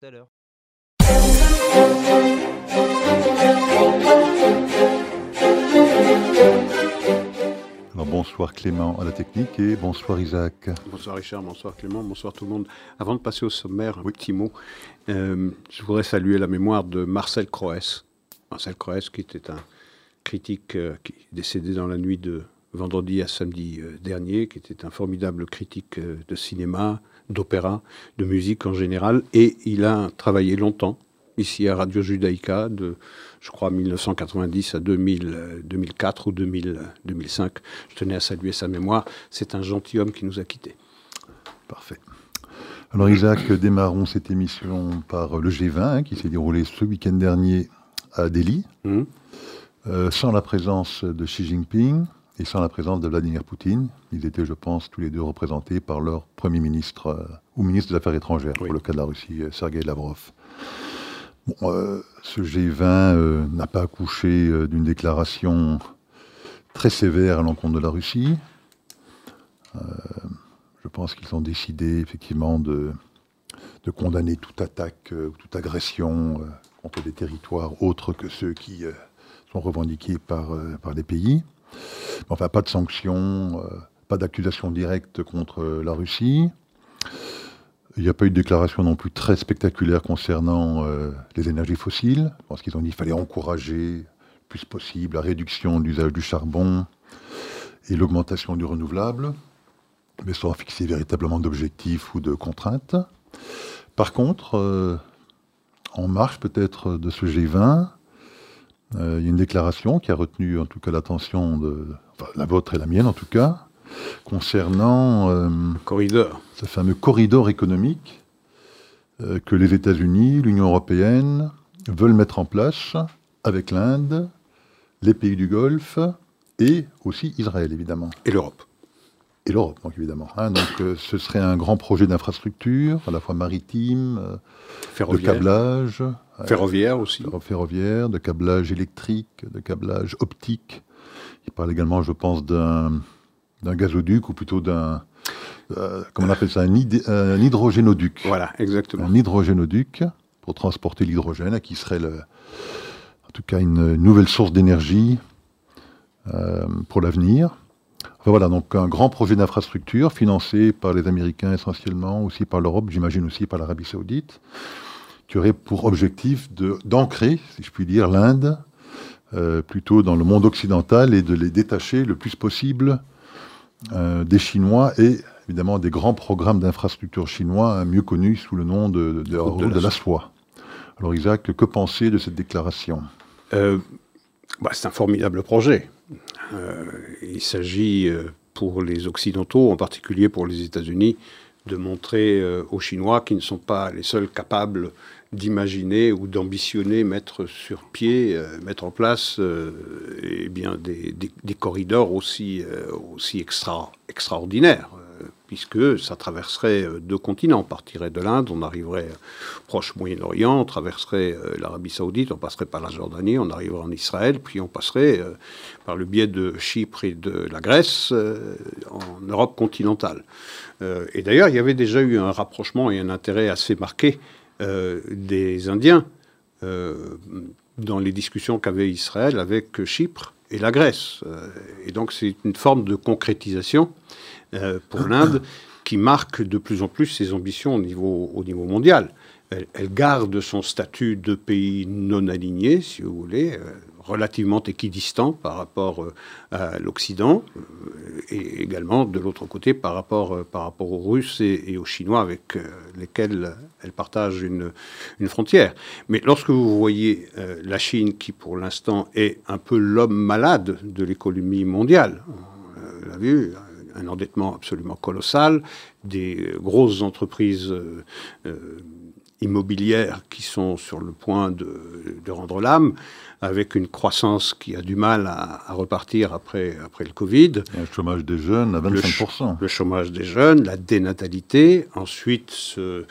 Tout à l'heure. Alors bonsoir Clément à la technique et bonsoir Isaac. Bonsoir Richard, bonsoir Clément, bonsoir tout le monde. Avant de passer au sommaire, un petit mot. Euh, je voudrais saluer la mémoire de Marcel Croès. Marcel Croès qui était un critique euh, qui est décédé dans la nuit de vendredi à samedi euh, dernier, qui était un formidable critique de cinéma, d'opéra, de musique en général. Et il a travaillé longtemps ici à Radio Judaïka, de, je crois, 1990 à 2000, 2004 ou 2000, 2005. Je tenais à saluer sa mémoire. C'est un gentilhomme qui nous a quittés. Parfait. Alors Isaac, démarrons cette émission par le G20 hein, qui s'est déroulé ce week-end dernier à Delhi, Hum. euh, sans la présence de Xi Jinping et sans la présence de Vladimir Poutine. Ils étaient, je pense, tous les deux représentés par leur Premier ministre euh, ou ministre des Affaires étrangères, Oui. pour le cas de la Russie, euh, Sergei Lavrov. Bon, euh, ce G20 euh, n'a pas accouché d'une déclaration très sévère à l'encontre de la Russie. Je pense qu'ils ont décidé effectivement de, de condamner toute attaque ou toute agression contre des territoires autres que ceux qui sont revendiqués par, par les pays. Enfin, pas de sanctions, euh, pas d'accusation directe contre la Russie. Il n'y a pas eu de déclaration non plus très spectaculaire concernant euh, les énergies fossiles. Je pense qu'ils ont dit qu'il fallait encourager le plus possible la réduction de l'usage du charbon et l'augmentation du renouvelable, mais sans fixer véritablement d'objectifs ou de contraintes. Par contre, euh, en marche peut-être de ce G20, euh, il y a une déclaration qui a retenu en tout cas l'attention de enfin, la vôtre et la mienne en tout cas, concernant euh, Corridor. ce fameux corridor économique euh, que les États-Unis, l'Union européenne veulent mettre en place avec l'Inde, les pays du Golfe et aussi Israël évidemment Et l'Europe. Et l'Europe, donc évidemment. hein. donc, euh, ce serait un grand projet d'infrastructure, à la fois maritime, euh, de Ferroviaire. câblage, euh, Ferroviaire aussi. ferroviaire, de câblage électrique, de câblage optique. Il parle également, je pense, d'un d'un gazoduc ou plutôt d'un, euh, comment on appelle ça, un, hyd- un hydrogénoduc. Voilà, exactement. Un hydrogénoduc pour transporter l'hydrogène, qui serait le- en tout cas une nouvelle source d'énergie pour l'avenir. Enfin, voilà, donc un grand projet d'infrastructure financé par les Américains essentiellement, aussi par l'Europe, j'imagine aussi par l'Arabie Saoudite, qui aurait pour objectif d'ancrer, si je puis dire, l'Inde euh, plutôt dans le monde occidental et de les détacher le plus possible euh, des Chinois et évidemment des grands programmes d'infrastructures chinois, hein, mieux connus sous le nom de, de, de Route de route de la la soie. Alors Isaac, que penser de cette déclaration? Euh, bah, c'est un formidable projet. Euh, il s'agit euh, pour les Occidentaux, en particulier pour les États-Unis, de montrer euh, aux Chinois qu'ils ne sont pas les seuls capables d'imaginer ou d'ambitionner mettre sur pied, mettre en place eh bien, des, corridors aussi, aussi extra, extraordinaires, puisque ça traverserait euh, deux continents. On partirait de l'Inde, on arriverait au proche Moyen-Orient, on traverserait euh, l'Arabie Saoudite, on passerait par la Jordanie, on arriverait en Israël, puis on passerait euh, par le biais de Chypre et de la Grèce euh, en Europe continentale. Euh, et d'ailleurs, il y avait déjà eu un rapprochement et un intérêt assez marqué euh, des Indiens euh, dans les discussions qu'avait Israël avec Chypre et la Grèce. Euh, et donc c'est une forme de concrétisation euh, pour l'Inde qui marque de plus en plus ses ambitions au niveau, au niveau mondial. Elle, garde son statut de pays non aligné, si vous voulez, euh, relativement équidistant par rapport euh, à l'Occident, euh, et également de l'autre côté par rapport, euh, aux Russes et, aux Chinois avec euh, lesquels elle partage une, une frontière. Mais lorsque vous voyez euh, la Chine, qui pour l'instant est un peu l'homme malade de l'économie mondiale, on l'a vu, un endettement absolument colossal, des grosses entreprises euh, euh, immobilières qui sont sur le point de, de rendre l'âme, avec une croissance qui a du mal à, à repartir après, après le Covid. A un chômage des jeunes à Le, ch- 25%. le chômage des jeunes, la dénatalité, ensuite ce-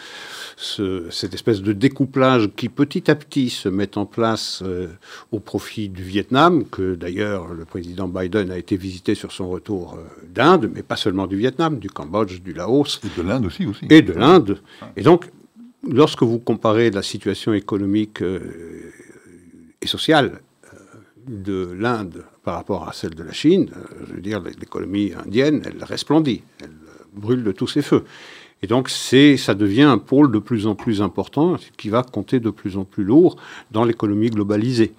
ce- cette espèce de découplage qui petit à petit se met en place euh, au profit du Vietnam, que d'ailleurs le président Biden a été visité sur son retour euh, d'Inde, mais pas seulement du Vietnam, du Cambodge, du Laos Et de l'Inde aussi, aussi. et de l'Inde. Et donc, lorsque vous comparez la situation économique et sociale de l'Inde par rapport à celle de la Chine, je veux dire, l'économie indienne, elle resplendit, elle brûle de tous ses feux. Et donc, c'est, ça devient un pôle de plus en plus important qui va compter de plus en plus lourd dans l'économie globalisée.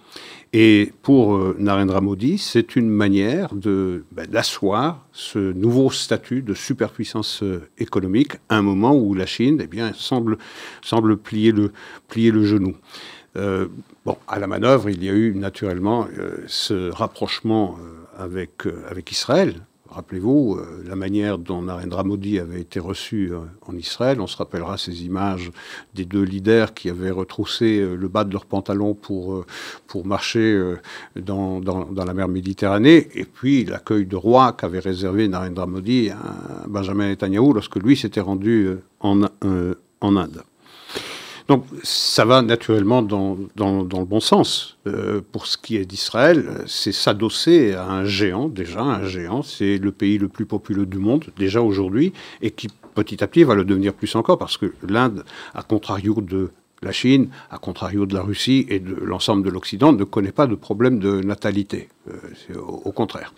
Et pour euh, Narendra Modi, c'est une manière ben, d'asseoir ce nouveau statut de superpuissance euh, économique à un moment où la Chine eh bien, semble, semble plier, le, plier le genou. Euh, bon, à la manœuvre, il y a eu naturellement ce rapprochement avec, avec Israël, Rappelez-vous euh, la manière dont Narendra Modi avait été reçu euh, en Israël. On se rappellera ces images des deux leaders qui avaient retroussé euh, le bas de leurs pantalons pour, pour marcher dans, la mer Méditerranée. Et puis l'accueil de roi qu'avait réservé Narendra Modi à Benjamin Netanyahu lorsque lui s'était rendu en, en Inde. Donc ça va naturellement dans, le bon sens. Euh, pour ce qui est d'Israël, c'est s'adosser à un géant, déjà un géant, c'est le pays le plus populeux du monde, déjà aujourd'hui, et qui petit à petit va le devenir plus encore, parce que l'Inde, à contrario de la Chine, à contrario de la Russie et de l'ensemble de l'Occident, ne connaît pas de problème de natalité. Euh, au, contraire.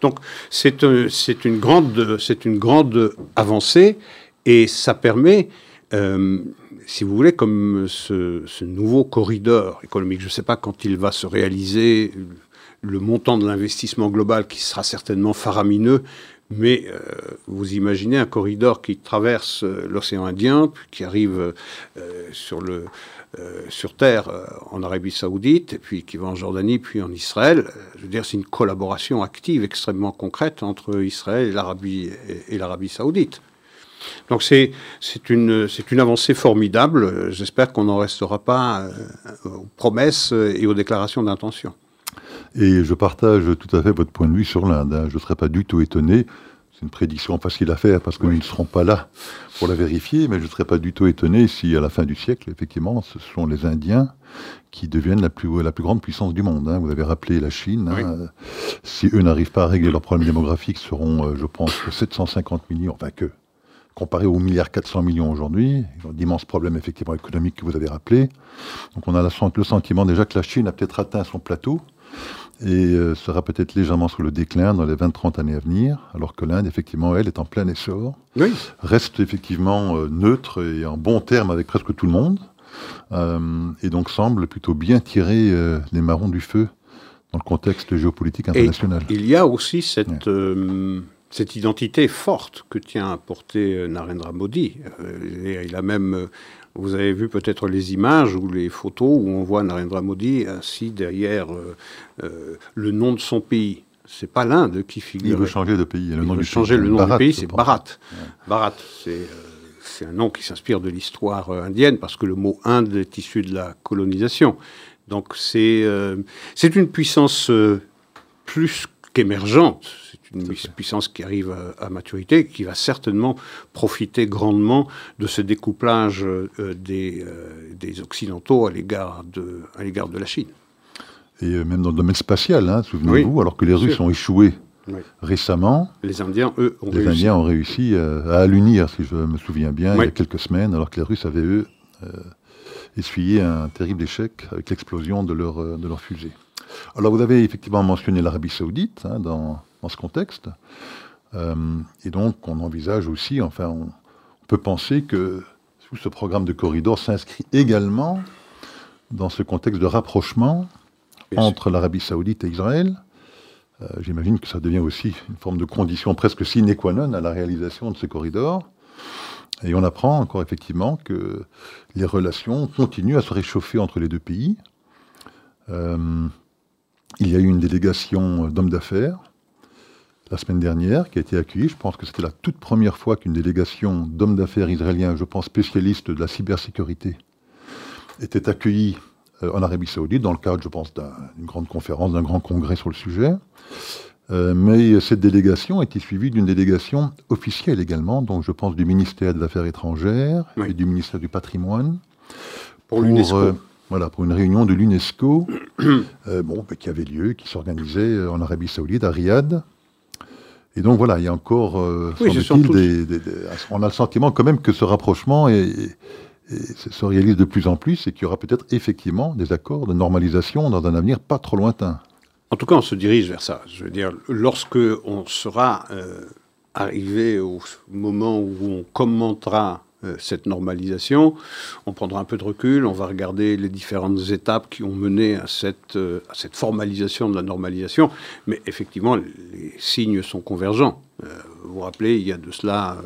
Donc c'est une, grande, avancée, et ça permet... Euh, si vous voulez, comme ce, nouveau corridor économique, je ne sais pas quand il va se réaliser, le montant de l'investissement global qui sera certainement faramineux, mais euh, vous imaginez un corridor qui traverse euh, l'océan Indien, qui arrive euh, sur, le, sur Terre en Arabie Saoudite, puis qui va en Jordanie, puis en Israël. Je veux dire, c'est une collaboration active extrêmement concrète entre Israël et l'Arabie Saoudite. Donc c'est une, une avancée formidable. J'espère qu'on n'en restera pas euh, aux promesses et aux déclarations d'intention. Et je partage tout à fait votre point de vue sur l'Inde. Hein. Je ne serais pas du tout étonné. C'est une prédiction facile à faire parce qu'ils ne seront pas là pour la vérifier, mais je ne serais pas du tout étonné si à la fin du siècle, effectivement, ce sont les Indiens qui deviennent la plus, la plus grande puissance du monde. Hein. Vous avez rappelé la Chine. Hein. Si eux n'arrivent pas à régler leurs problèmes démographiques, seront, euh, je pense, 750 millions, enfin que comparé aux milliards 400 millions aujourd'hui, d'immenses problèmes effectivement économiques que vous avez rappelés. Donc on a le sentiment déjà que la Chine a peut-être atteint son plateau et euh, sera peut-être légèrement sur le déclin dans les 20-30 années à venir, alors que l'Inde, effectivement, elle, est en plein essor, oui. reste effectivement euh, neutre et en bon terme avec presque tout le monde, euh, et donc semble plutôt bien tirer les marrons du feu dans le contexte géopolitique international. il y a aussi cette cette identité forte que tient à porter euh, Narendra Modi. Euh, il a même, euh, vous avez vu peut-être les images ou les photos où on voit Narendra Modi assis derrière le nom de son pays. C'est pas l'Inde qui figure. Il veut changer de pays. Le il nom veut changer le nom du pays, c'est Bharat. Bharat, c'est un nom qui s'inspire de l'histoire indienne parce que le mot Inde est issu de la colonisation. Donc c'est c'est une puissance plus qu'émergente une puissance qui arrive à, maturité, qui va certainement profiter grandement de ce découplage euh, des, euh, des, Occidentaux à l'égard de, à l'égard de la Chine. Et euh, même dans le domaine spatial, hein, souvenez-vous, alors que les Russes ont échoué récemment. Les Indiens, eux, ont les réussi. Indiens ont réussi à, allunir, si je me souviens bien, il y a quelques semaines, alors que les Russes avaient, eux, essuyé un terrible échec avec l'explosion de leur, de leur fusée. Alors vous avez effectivement mentionné l'Arabie saoudite hein, dans, dans ce contexte. Euh, et donc, on envisage aussi, enfin, on, peut penser que ce programme de corridor s'inscrit également dans ce contexte de rapprochement entre l'Arabie saoudite et Israël. Euh, j'imagine que ça devient aussi une forme de condition presque sine qua non à la réalisation de ce corridor. Et on apprend encore effectivement que les relations continuent à se réchauffer entre les deux pays. Euh, il y a eu une délégation d'hommes d'affaires la semaine dernière, qui a été accueillie. Je pense que c'était la toute première fois qu'une délégation d'hommes d'affaires israéliens, je pense spécialistes de la cybersécurité, était accueillie euh, en Arabie Saoudite, dans le cadre, je pense, d'une grande conférence, d'un grand congrès sur le sujet. Euh, mais cette délégation a été suivie d'une délégation officielle également, donc je pense du ministère des Affaires étrangères et du ministère du Patrimoine. Pour, l'UNESCO. Euh, voilà, pour une réunion de l'UNESCO, bon, qui avait lieu, qui s'organisait en Arabie Saoudite, à Riyad. Et donc voilà, il y a encore, euh, on a le sentiment quand même que ce rapprochement est, se réalise de plus en plus et qu'il y aura peut-être effectivement des accords de normalisation dans un avenir pas trop lointain. En tout cas, on se dirige vers ça. Je veux dire, lorsque on sera euh, arrivé au moment où on commentera euh, cette normalisation, on prendra un peu de recul, on va regarder les différentes étapes qui ont mené à cette, euh, formalisation de la normalisation, mais effectivement, les signes sont convergents. vous vous rappelez, il y a de cela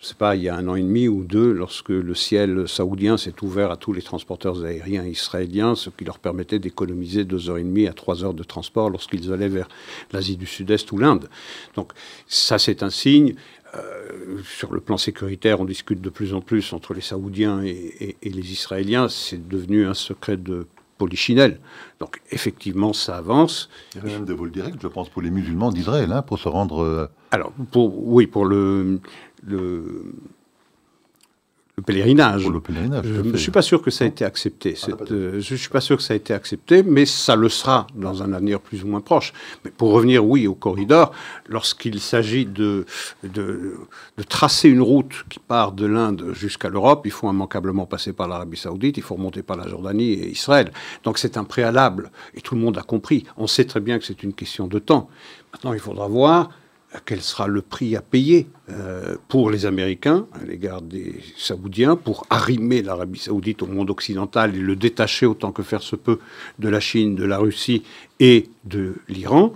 je ne sais pas, il y a un an et demi ou deux, lorsque le ciel saoudien s'est ouvert à tous les transporteurs aériens israéliens, ce qui leur permettait d'économiser deux heures et demie à trois heures de transport lorsqu'ils allaient vers l'Asie du Sud-Est ou l'Inde. Donc ça, c'est un signe. Euh, sur le plan sécuritaire, on discute de plus en plus entre les Saoudiens et, les Israéliens. C'est devenu un secret de polichinelle. Donc effectivement, ça avance. Il y a même des vols directs, je pense, pour les musulmans d'Israël, hein, pour se rendre... Euh, Alors, pour, oui, pour le le, pèlerinage. je ne suis pas sûr que ça a été accepté. Ah, euh, je ne suis pas sûr que ça a été accepté, mais ça le sera dans un avenir plus ou moins proche. Mais pour revenir, oui, au corridor, lorsqu'il s'agit de, de, tracer une route qui part de l'Inde jusqu'à l'Europe, il faut immanquablement passer par l'Arabie saoudite, il faut remonter par la Jordanie et Israël. Donc c'est un préalable, et tout le monde a compris. On sait très bien que c'est une question de temps. Maintenant, il faudra voir quel sera le prix à payer euh, pour les Américains à l'égard des Saoudiens pour arrimer l'Arabie saoudite au monde occidental et le détacher autant que faire se peut de la Chine, de la Russie et de l'Iran.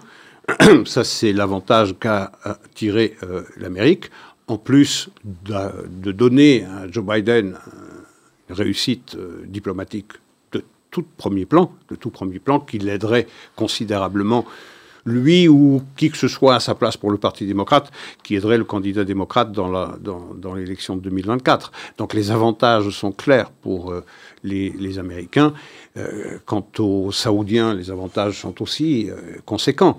Ça, c'est l'avantage qu'a tiré euh, l'Amérique, en plus de, donner à Joe Biden une réussite euh, diplomatique de tout premier plan, de tout premier plan, qui l'aiderait considérablement lui ou qui que ce soit à sa place pour le Parti démocrate, qui aiderait le candidat démocrate dans, la, dans, l'élection de 2024. Donc les avantages sont clairs pour euh, les, Américains. Euh, quant aux Saoudiens, les avantages sont aussi euh, conséquents.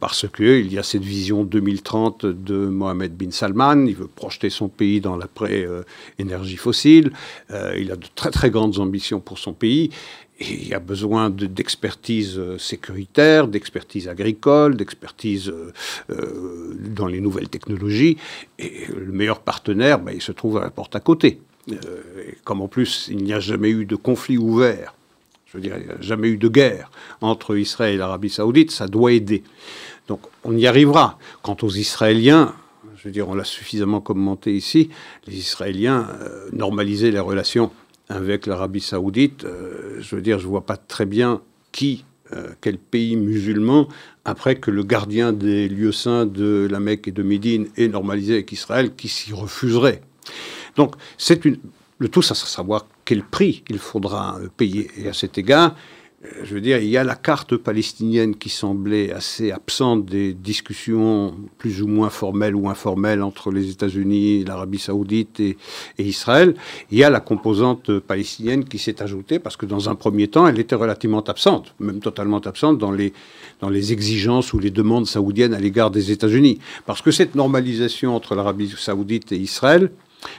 parce qu'il y a cette vision 2030 de Mohamed bin Salman, il veut projeter son pays dans l'après-énergie fossile, il a de très très grandes ambitions pour son pays, il y a besoin d'expertise euh, sécuritaire, d'expertise agricole, d'expertise euh, euh, dans les nouvelles technologies. Et le meilleur partenaire, ben, il se trouve à la porte à côté. comme en plus, il n'y a jamais eu de conflit ouvert, je veux dire, il n'y a jamais eu de guerre entre Israël et l'Arabie saoudite, ça doit aider. Donc on y arrivera. Quant aux Israéliens, je veux dire, on l'a suffisamment commenté ici, les Israéliens normaliser les relations avec l'Arabie saoudite, euh, je veux dire, je ne vois pas très bien qui, euh, quel pays musulman, après que le gardien des lieux saints de la Mecque et de Médine est normalisé avec Israël, qui s'y refuserait. Donc, c'est le tout, ça sera savoir quel prix il faudra payer. Et à cet égard, je veux dire, il y a la carte palestinienne qui semblait assez absente des discussions plus ou moins formelles ou informelles entre les États-Unis, l'Arabie saoudite et, Israël. Il y a la composante palestinienne qui s'est ajoutée parce que dans un premier temps, elle était relativement absente, même totalement absente dans les, dans les exigences ou les demandes saoudiennes à l'égard des États-Unis. Parce que cette normalisation entre l'Arabie saoudite et Israël,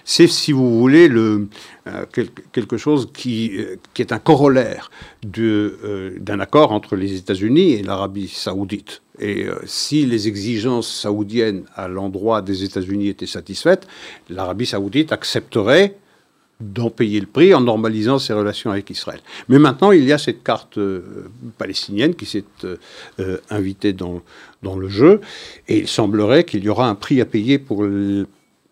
c'est, si vous voulez, le, euh, quelque chose qui, euh, qui, est un corollaire euh, d'un accord entre les États-Unis et l'Arabie saoudite. Et si les exigences saoudiennes à l'endroit des États-Unis étaient satisfaites, l'Arabie saoudite accepterait d'en payer le prix en normalisant ses relations avec Israël. Mais maintenant, il y a cette carte palestinienne qui s'est invitée dans, dans le jeu, et il semblerait qu'il y aura un prix à payer pour,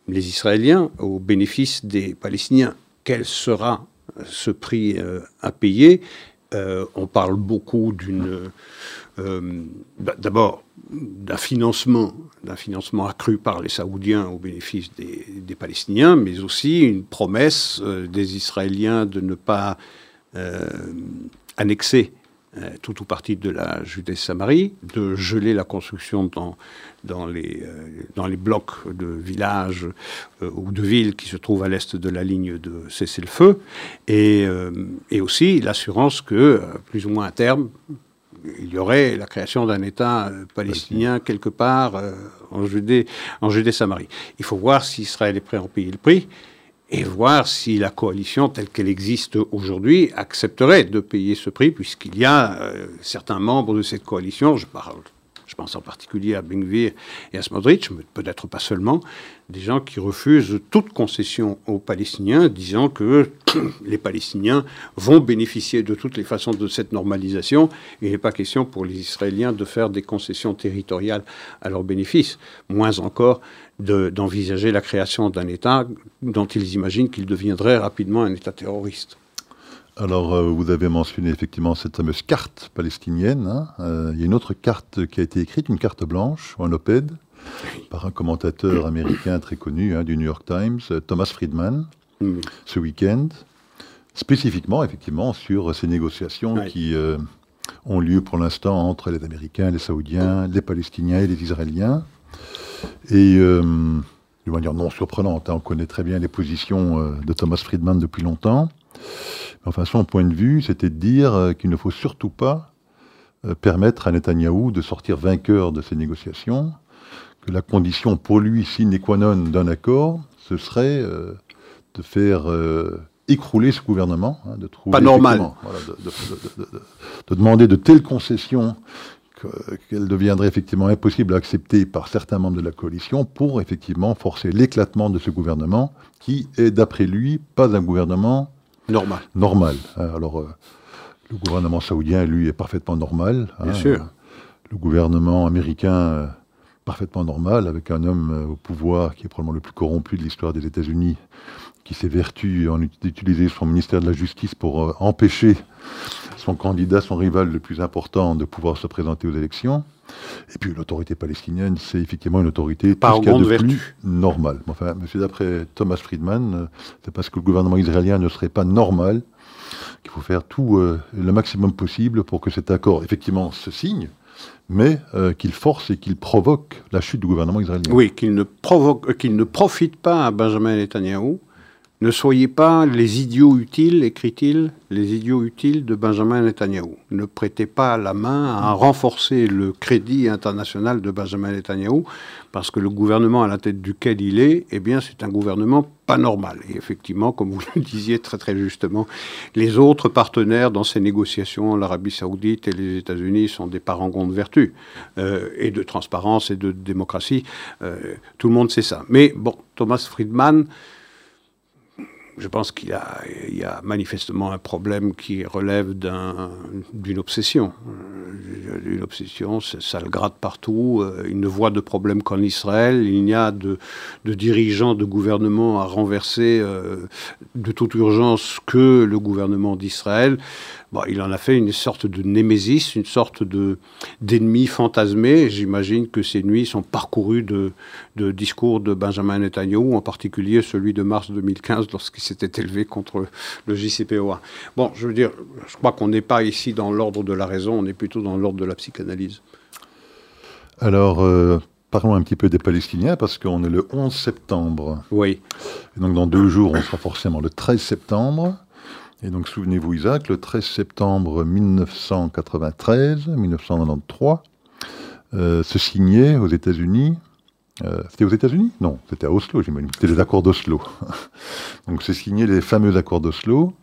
les Israéliens au bénéfice des Palestiniens. Quel sera ce prix euh, à payer? Euh, On parle beaucoup d'une... Euh, bah, d'abord, d'un financement, d'un financement accru par les Saoudiens au bénéfice des, des Palestiniens, mais aussi une promesse des Israéliens de ne pas annexer euh, tout ou partie de la Judée-Samarie, de geler la construction dans, dans, les, euh, dans les blocs de villages euh, ou de villes qui se trouvent à l'est de la ligne de cessez-le-feu, et, et, aussi l'assurance que, plus ou moins à terme, il y aurait la création d'un État palestinien quelque part en Judée, en Judée-Samarie. Il faut voir si Israël est prêt à en payer le prix et voir si la coalition telle qu'elle existe aujourd'hui accepterait de payer ce prix, puisqu'il y a euh, certains membres de cette coalition, je parle, je pense en particulier à Benvir et à Smodrich, peut-être pas seulement, des gens qui refusent toute concession aux Palestiniens, disant que les Palestiniens vont bénéficier de toutes les façons de cette normalisation. Il n'est pas question pour les Israéliens de faire des concessions territoriales à leur bénéfice, moins encore d'envisager la création d'un État dont ils imaginent qu'il deviendrait rapidement un État terroriste. Alors, euh, vous avez mentionné effectivement cette fameuse carte palestinienne. Hein. Euh, il y a une autre carte qui a été écrite, une carte blanche, un op-ed, par un commentateur américain très connu hein, du New York Times, euh, Thomas Friedman, ce week-end, spécifiquement, effectivement, sur ces négociations qui ont lieu pour l'instant entre les Américains, les Saoudiens, les Palestiniens et les Israéliens. Et d'une manière non surprenante, hein, on connaît très bien les positions de Thomas Friedman depuis longtemps. Enfin, son point de vue, c'était de dire euh, qu'il ne faut surtout pas euh, permettre à Netanyahou de sortir vainqueur de ces négociations, que la condition pour lui sine qua non d'un accord, ce serait euh, de faire écrouler ce gouvernement, hein, de trouver... Pas normal. de, demander de telles concessions qu'elles deviendraient effectivement impossibles à accepter par certains membres de la coalition pour effectivement forcer l'éclatement de ce gouvernement qui est, d'après lui, pas un gouvernement Normal. Normal. Hein. Alors, euh, le gouvernement saoudien, lui, est parfaitement normal. Hein. Bien sûr. Le gouvernement américain, euh, parfaitement normal, avec un homme euh, au pouvoir qui est probablement le plus corrompu de l'histoire des États-Unis, qui s'évertue d'utiliser son ministère de la Justice pour empêcher son candidat, son rival le plus important, de pouvoir se présenter aux élections. Et puis l'autorité palestinienne, c'est effectivement une autorité Par tout de plus normale. Enfin, monsieur, d'après Thomas Friedman, euh, c'est parce que le gouvernement israélien ne serait pas normal qu'il faut faire tout euh, le maximum possible pour que cet accord, effectivement, se signe, mais euh, qu'il force et qu'il provoque la chute du gouvernement israélien. Oui, qu'il ne, provoque, qu'il ne profite pas à Benjamin Netanyahu ne soyez pas les idiots utiles, écrit-il, les idiots utiles de Benjamin Netanyahu. Ne prêtez pas la main à renforcer le crédit international de Benjamin Netanyahu, parce que le gouvernement à la tête duquel il est, eh bien, c'est un gouvernement pas normal. Et effectivement, comme vous le disiez très très justement, les autres partenaires dans ces négociations, l'Arabie saoudite et les États-Unis, sont des parangons de vertu euh, et de transparence et de démocratie. Euh, tout le monde sait ça. Mais bon, Thomas Friedman je pense qu'il y, a manifestement un problème qui relève d'une obsession. Euh, une obsession, ça le gratte partout. Euh, il ne voit de problème qu'en Israël. Il n'y a de, dirigeants de gouvernement à renverser euh, de toute urgence que le gouvernement d'Israël il en a fait une sorte de némésis, une sorte de d'ennemi fantasmé. J'imagine que ces nuits sont parcourues de, discours de Benjamin Netanyahu, en particulier celui de mars 2015 lorsqu'il s'était élevé contre le JCPOA. Bon, je veux dire, je crois qu'on n'est pas ici dans l'ordre de la raison, on est plutôt dans l'ordre de la psychanalyse. Alors, euh, parlons un petit peu des Palestiniens, parce qu'on est le 11 septembre. Oui. Et donc dans deux jours, on sera forcément le 13 septembre. Et donc souvenez-vous Isaac, le 13 septembre 1993, 1993, euh, se signait aux États-Unis. Euh, c'était aux États-Unis? Non, c'était à Oslo, j'imagine. C'était les accords d'Oslo. donc se signaient les fameux accords d'Oslo,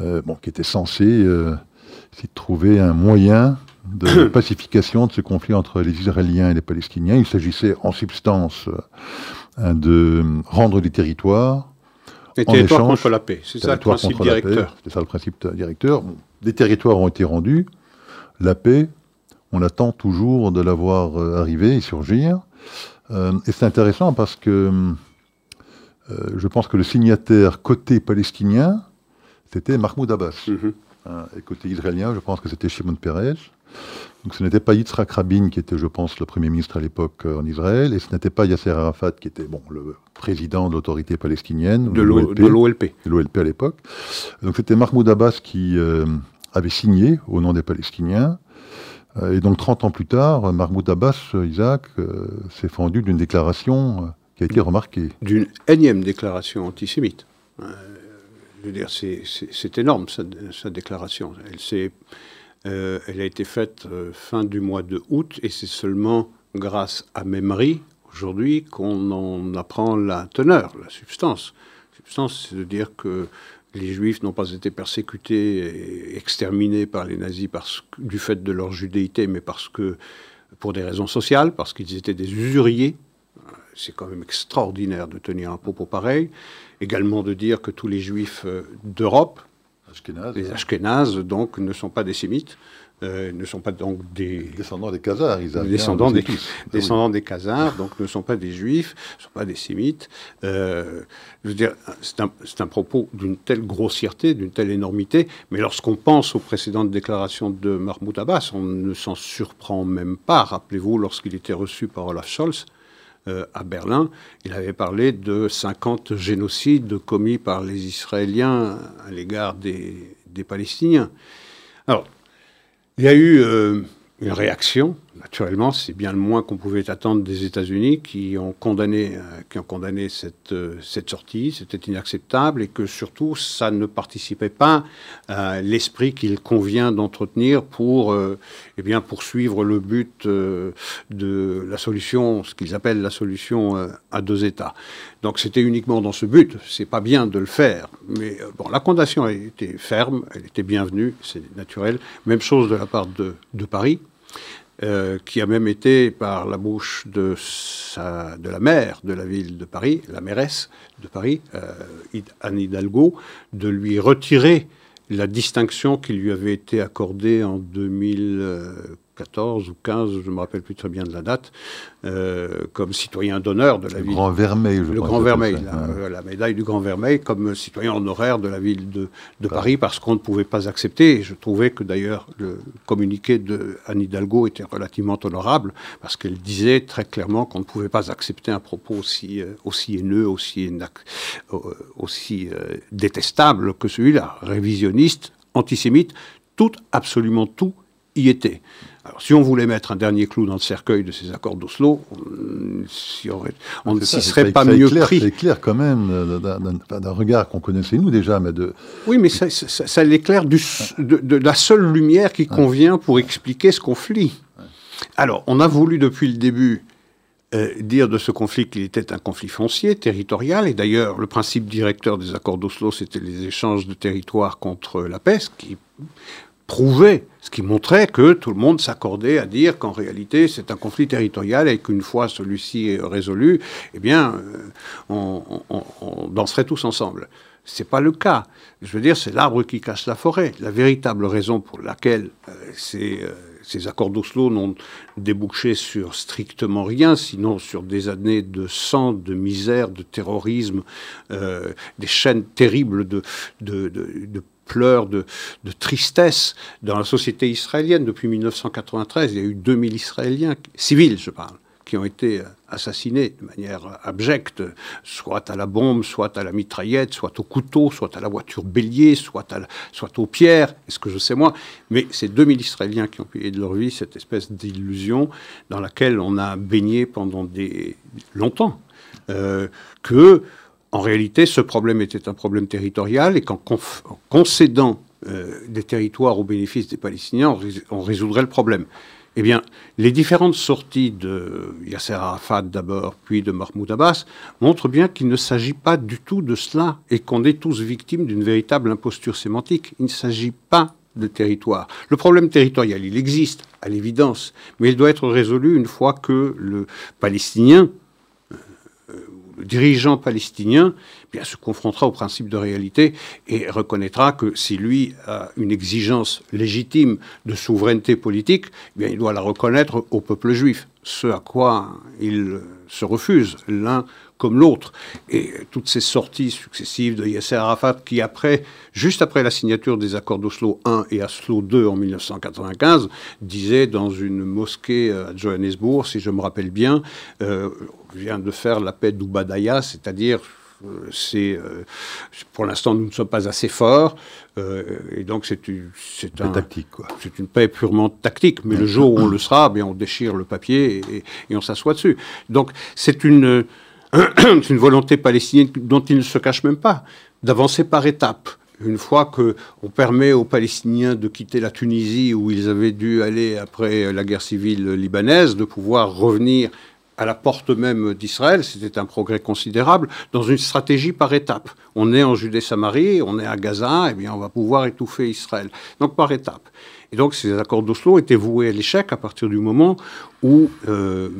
euh, bon, qui étaient censés trouver un moyen de pacification de ce conflit entre les Israéliens et les Palestiniens. Il s'agissait en substance de rendre des territoires les territoires contre la paix, c'est ça le principe directeur. C'est ça le principe directeur. des territoires ont été rendus. La paix, on attend toujours de la voir euh, arriver et surgir. Euh, et c'est intéressant parce que euh, je pense que le signataire côté palestinien, c'était Mahmoud Abbas. Mhm. Hein, et côté israélien, je pense que c'était Shimon Peres. Donc ce n'était pas Yitzhak Rabin qui était, je pense, le Premier ministre à l'époque euh, en Israël, et ce n'était pas Yasser Arafat qui était bon, le président de l'autorité palestinienne. De l'OLP. De l'OLP à l'époque. Donc c'était Mahmoud Abbas qui euh, avait signé au nom des Palestiniens. Euh, et donc 30 ans plus tard, Mahmoud Abbas, Isaac, s'est fendu d'une déclaration qui a été remarquée. D'une énième déclaration antisémite. je veux dire, c'est énorme, sa, déclaration. Elle s'est euh, elle a été faite euh, fin du mois de août et c'est seulement grâce à Memory, aujourd'hui, qu'on en apprend la teneur, la substance. La substance, c'est de dire que les Juifs n'ont pas été persécutés et exterminés par les nazis du fait de leur judéité, mais parce que pour des raisons sociales, parce qu'ils étaient des usuriers. C'est quand même extraordinaire de tenir un propos pareil. Également de dire que tous les juifs d'Europe, les Ashkénazes, donc, ne sont pas des sémites. Euh, ne sont pas donc des descendants des Khazars, ils descendants des, descendants des Khazars, donc ne sont pas des Juifs, ne sont pas des Sémites. Euh, je veux dire, c'est un, un, propos d'une telle grossièreté, d'une telle énormité, mais lorsqu'on pense aux précédentes déclarations de Mahmoud Abbas, on ne s'en surprend même pas. Rappelez-vous, lorsqu'il était reçu par Olaf Scholz, euh, à Berlin, il avait parlé de 50 génocides commis par les Israéliens à l'égard des, Palestiniens. Alors, il y a eu euh, une réaction, naturellement, c'est bien le moins qu'on pouvait attendre des États-Unis qui ont condamné, euh, qui ont condamné cette, euh, cette sortie, c'était inacceptable et que surtout ça ne participait pas à l'esprit qu'il convient d'entretenir pour eh poursuivre le but de la solution, ce qu'ils appellent la solution à deux États. Donc c'était uniquement dans ce but, c'est pas bien de le faire, mais la condamnation a été ferme, elle était bienvenue, c'est naturel. Même chose de la part de Paris. Euh, qui a même été par la bouche de, la maire de la ville de Paris, la mairesse de Paris, euh, Anne Hidalgo, de lui retirer la distinction qui lui avait été accordée en 2014 ou 15, je ne me rappelle plus très bien de la date, euh, comme citoyen d'honneur de la ville. Le Grand Vermeil, je Le Grand Vermeil, la, médaille du Grand Vermeil comme citoyen honoraire de la ville de, Paris, parce qu'on ne pouvait pas accepter. je trouvais que d'ailleurs le communiqué de Anne Hidalgo était relativement honorable, parce qu'elle disait très clairement qu'on ne pouvait pas accepter un propos aussi, euh, aussi haineux, aussi, euh, aussi détestable que celui-là, révisionniste, antisémite, tout, absolument tout y était. Alors, si on voulait mettre un dernier clou dans le cercueil de ces accords d'Oslo, on ne s'y serait pas mieux pris. C'est clair quand même, euh, d'un regard qu'on connaissait nous déjà, mais de... Oui, mais ça, ça, l'éclaire de, de, la seule lumière qui convient pour expliquer ce conflit. Alors, on a voulu depuis le début euh, dire de ce conflit qu'il était un conflit foncier, territorial, et d'ailleurs le principe directeur des accords d'Oslo, c'était les échanges de territoires contre la paix, qui prouvait, ce qui montrait que tout le monde s'accordait à dire qu'en réalité c'est un conflit territorial et qu'une fois celui-ci résolu, eh bien, euh, on, danserait tous ensemble. C'est pas le cas. Je veux dire, c'est l'arbre qui cache la forêt. La véritable raison pour laquelle euh, euh, ces accords d'Oslo n'ont débouché sur strictement rien, sinon sur des années de sang, de misère, de terrorisme, des chaînes terribles de, de, de pleurs de, tristesse dans la société israélienne. Depuis 1993, il y a eu 2000 Israéliens, civils je parle, qui ont été assassinés de manière abjecte, soit à la bombe, soit à la mitraillette, soit au couteau, soit à la voiture bélier, soit, à soit aux pierres, est-ce que je sais moi. Mais c'est 2000 Israéliens qui ont payé de leur vie cette espèce d'illusion dans laquelle on a baigné pendant des longtemps. Euh, que en réalité, ce problème était un problème territorial et qu'en concédant euh, des territoires au bénéfice des Palestiniens, on, résoudrait le problème. Eh bien, les différentes sorties de Yasser Arafat d'abord, puis de Mahmoud Abbas, montrent bien qu'il ne s'agit pas du tout de cela et qu'on est tous victimes d'une véritable imposture sémantique. Il ne s'agit pas de territoire. Le problème territorial, il existe, à l'évidence, mais il doit être résolu une fois que le Palestinien, le dirigeant palestinien eh se confrontera au principe de réalité et reconnaîtra que si lui a une exigence légitime de souveraineté politique, eh il doit la reconnaître au peuple juif, ce à quoi il se refuse l'un comme l'autre. Et toutes ces sorties successives de Yasser Arafat, qui après, juste après la signature des accords d'Oslo 1 et Oslo 2 en 1995, disait dans une mosquée à Johannesburg, si je me rappelle bien, euh, vient de faire la paix d'Ubadaya, c'est-à-dire euh, c'est euh, pour l'instant nous ne sommes pas assez forts et donc c'est une c'est un, tactique quoi. C'est une paix purement tactique, mais le jour où on le sera, bien on déchire le papier et, et on s'assoit dessus. Donc c'est une c'est une volonté palestinienne dont il ne se cache même pas, d'avancer par étapes. Une fois qu'on permet aux Palestiniens de quitter la Tunisie où ils avaient dû aller après la guerre civile libanaise, de pouvoir revenir à la porte même d'Israël, c'était un progrès considérable, dans une stratégie par étapes. On est en Judée-Samarie, on est à Gaza, et eh bien on va pouvoir étouffer Israël. Donc par étapes. Et donc ces accords d'Oslo étaient voués à l'échec à partir du moment où, euh,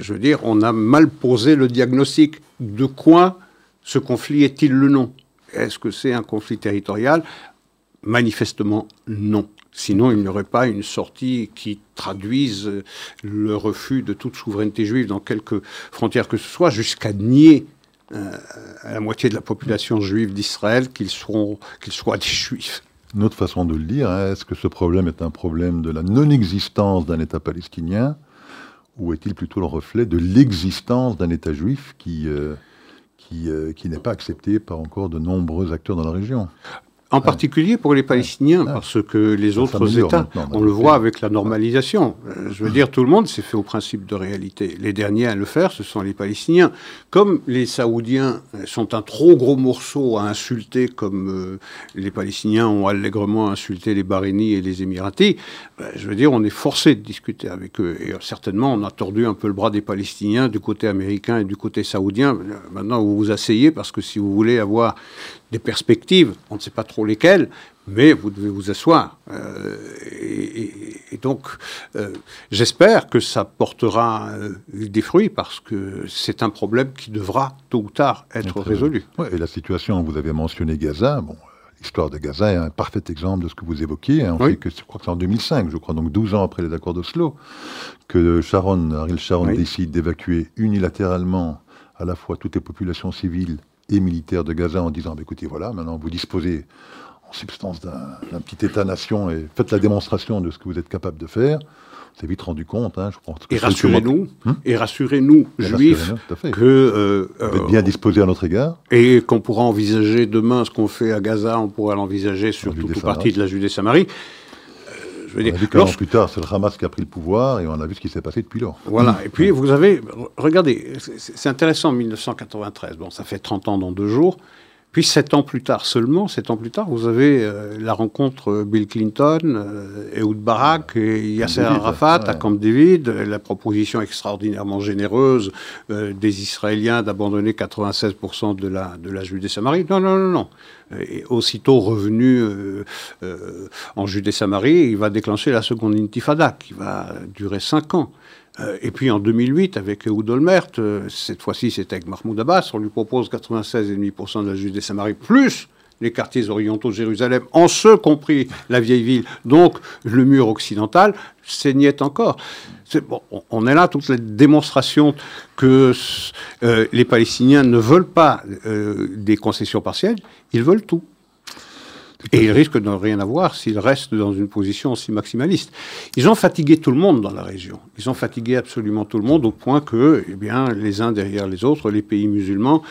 je veux dire, on a mal posé le diagnostic. De quoi ce conflit est-il le nom? Est-ce que c'est un conflit territorial? Manifestement non. Sinon, il n'y aurait pas une sortie qui traduise le refus de toute souveraineté juive dans quelque frontière que ce soit, jusqu'à nier euh, à la moitié de la population juive d'Israël qu'ils qu'ils soient des juifs. Une autre façon de le dire, hein, est-ce que ce problème est un problème de la non-existence d'un État palestinien? Ou est-il plutôt le reflet de l'existence d'un État juif qui, euh, euh, qui n'est pas accepté par encore de nombreux acteurs dans la région? En particulier pour les Palestiniens, parce que les autres États, on le voit avec la normalisation. Euh, je veux dire, tout le monde s'est fait au principe de réalité. Les derniers à le faire, ce sont les Palestiniens. Comme les Saoudiens sont un trop gros morceau à insulter, comme euh, les Palestiniens ont allègrement insulté les Bahreïnis et les Émiratis, ben, je veux dire, on est forcé de discuter avec eux. Et certainement, on a tordu un peu le bras des Palestiniens du côté américain et du côté saoudien. Maintenant, vous vous asseyez parce que si vous voulez avoir des perspectives, on ne sait pas trop lesquelles, mais vous devez vous asseoir. Euh, et, donc, euh, j'espère que ça portera euh, des fruits parce que c'est un problème qui devra tôt ou tard être résolu. et la situation, vous avez mentionné Gaza, bon, l'histoire de Gaza est un parfait exemple de ce que vous évoquiez. Hein. On que, je crois que c'est en 2005, je crois, donc 12 ans après les accords d'Oslo, que Sharon, Ariel Sharon décide d'évacuer unilatéralement à la fois toutes les populations civiles et militaires de Gaza en disant bah, écoutez, voilà, maintenant vous disposez en substance d'un petit État-nation et faites la démonstration de ce que vous êtes capable de faire. On s'est vite rendu compte, hein, je pense. Que et rassurez-nous, hum et rassurez-nous, juifs, que euh, vous êtes bien disposés à notre égard, et qu'on pourra envisager demain ce qu'on fait à Gaza, on pourra l'envisager sur toute partie de la Judée-Samarie on a vu qu'un an plus tard, c'est le Hamas qui a pris le pouvoir et on a vu ce qui s'est passé depuis lors. Voilà. Et puis, vous avez, regardez, c'est intéressant, 1993. Bon, ça fait 30 ans dans deux jours. Puis sept ans plus tard seulement, sept ans plus tard, vous avez euh, la rencontre euh, Bill Clinton, euh, Ehud Barak et Yasser Arafat à Camp David, la proposition extraordinairement généreuse des Israéliens d'abandonner 96% de la, de la Judée-Samarie. Non, non, non, non. Et aussitôt revenu en Judée-Samarie, il va déclencher la seconde intifada qui va durer cinq ans. Euh, et puis en 2008, avec Ehud Olmert, euh, cette fois-ci c'était avec Mahmoud Abbas, on lui propose 96,5% de la Judée-Samarie, plus les quartiers orientaux de Jérusalem, en ce compris la vieille ville, donc le mur occidental, saignait encore. on est là, toute la démonstration que euh, les Palestiniens ne veulent pas des concessions partielles, ils veulent tout. Et ils risquent de ne rien avoir s'ils restent dans une position aussi maximaliste. Ils ont fatigué tout le monde dans la région. Ils ont fatigué absolument tout le monde au point que, eh bien, les uns derrière les autres, les pays musulmans,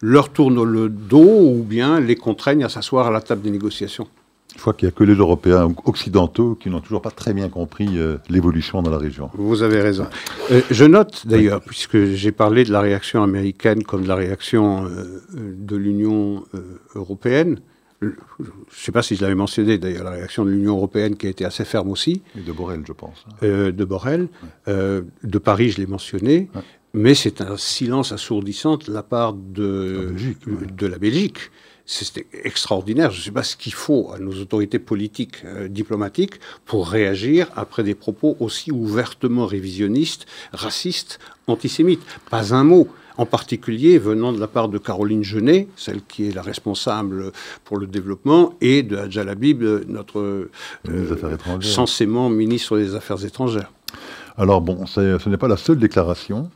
leur tournent le dos ou bien les contraignent à s'asseoir à la table des négociations. Je crois qu'il n'y a que les Européens occidentaux qui n'ont toujours pas très bien compris euh, l'évolution dans la région. Vous avez raison. Euh, je note d'ailleurs, puisque j'ai parlé de la réaction américaine comme de la réaction euh, de l'Union européenne, je ne sais pas si je l'avais mentionné d'ailleurs, la réaction de l'Union européenne qui a été assez ferme aussi. Et de Borrell, je pense. Hein. Euh, de Borrell. Euh, de Paris, je l'ai mentionné. Mais c'est un silence assourdissant de la part de la Belgique. De la Belgique. C'est extraordinaire. Je ne sais pas ce qu'il faut à nos autorités politiques, euh, diplomatiques, pour réagir après des propos aussi ouvertement révisionnistes, racistes, antisémites. Pas un mot en particulier venant de la part de Caroline Genet, celle qui est la responsable pour le développement, et de Hadja Habib, notre euh, censément ministre des Affaires étrangères. Alors bon, ce n'est pas la seule déclaration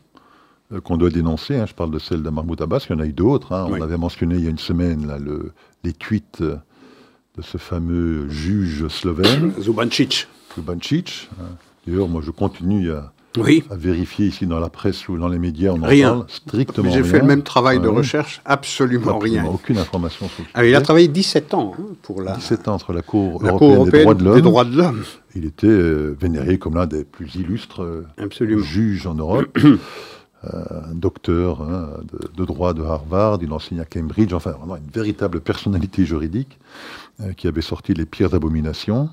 euh, qu'on doit dénoncer. Hein. Je parle de celle de Mahmoud Abbas, il y en a eu d'autres. Hein. On avait mentionné il y a une semaine là, le, les tweets de ce fameux juge slovène. Zubancic. Zubancic. Hein. D'ailleurs, moi je continue à oui. à vérifier ici dans la presse ou dans les médias, on rien. parle strictement J'ai fait le même travail de ah recherche, absolument, rien. Aucune information sur ah, Il a travaillé 17 ans hein, pour la... 17 ans entre la Cour, européenne, des, droits de l'homme. Il était euh, vénéré comme l'un des plus illustres euh, juges en Europe. Euh, un docteur hein, de, droit de Harvard, il enseigne à Cambridge, enfin vraiment une véritable personnalité juridique qui avait sorti les pires abominations.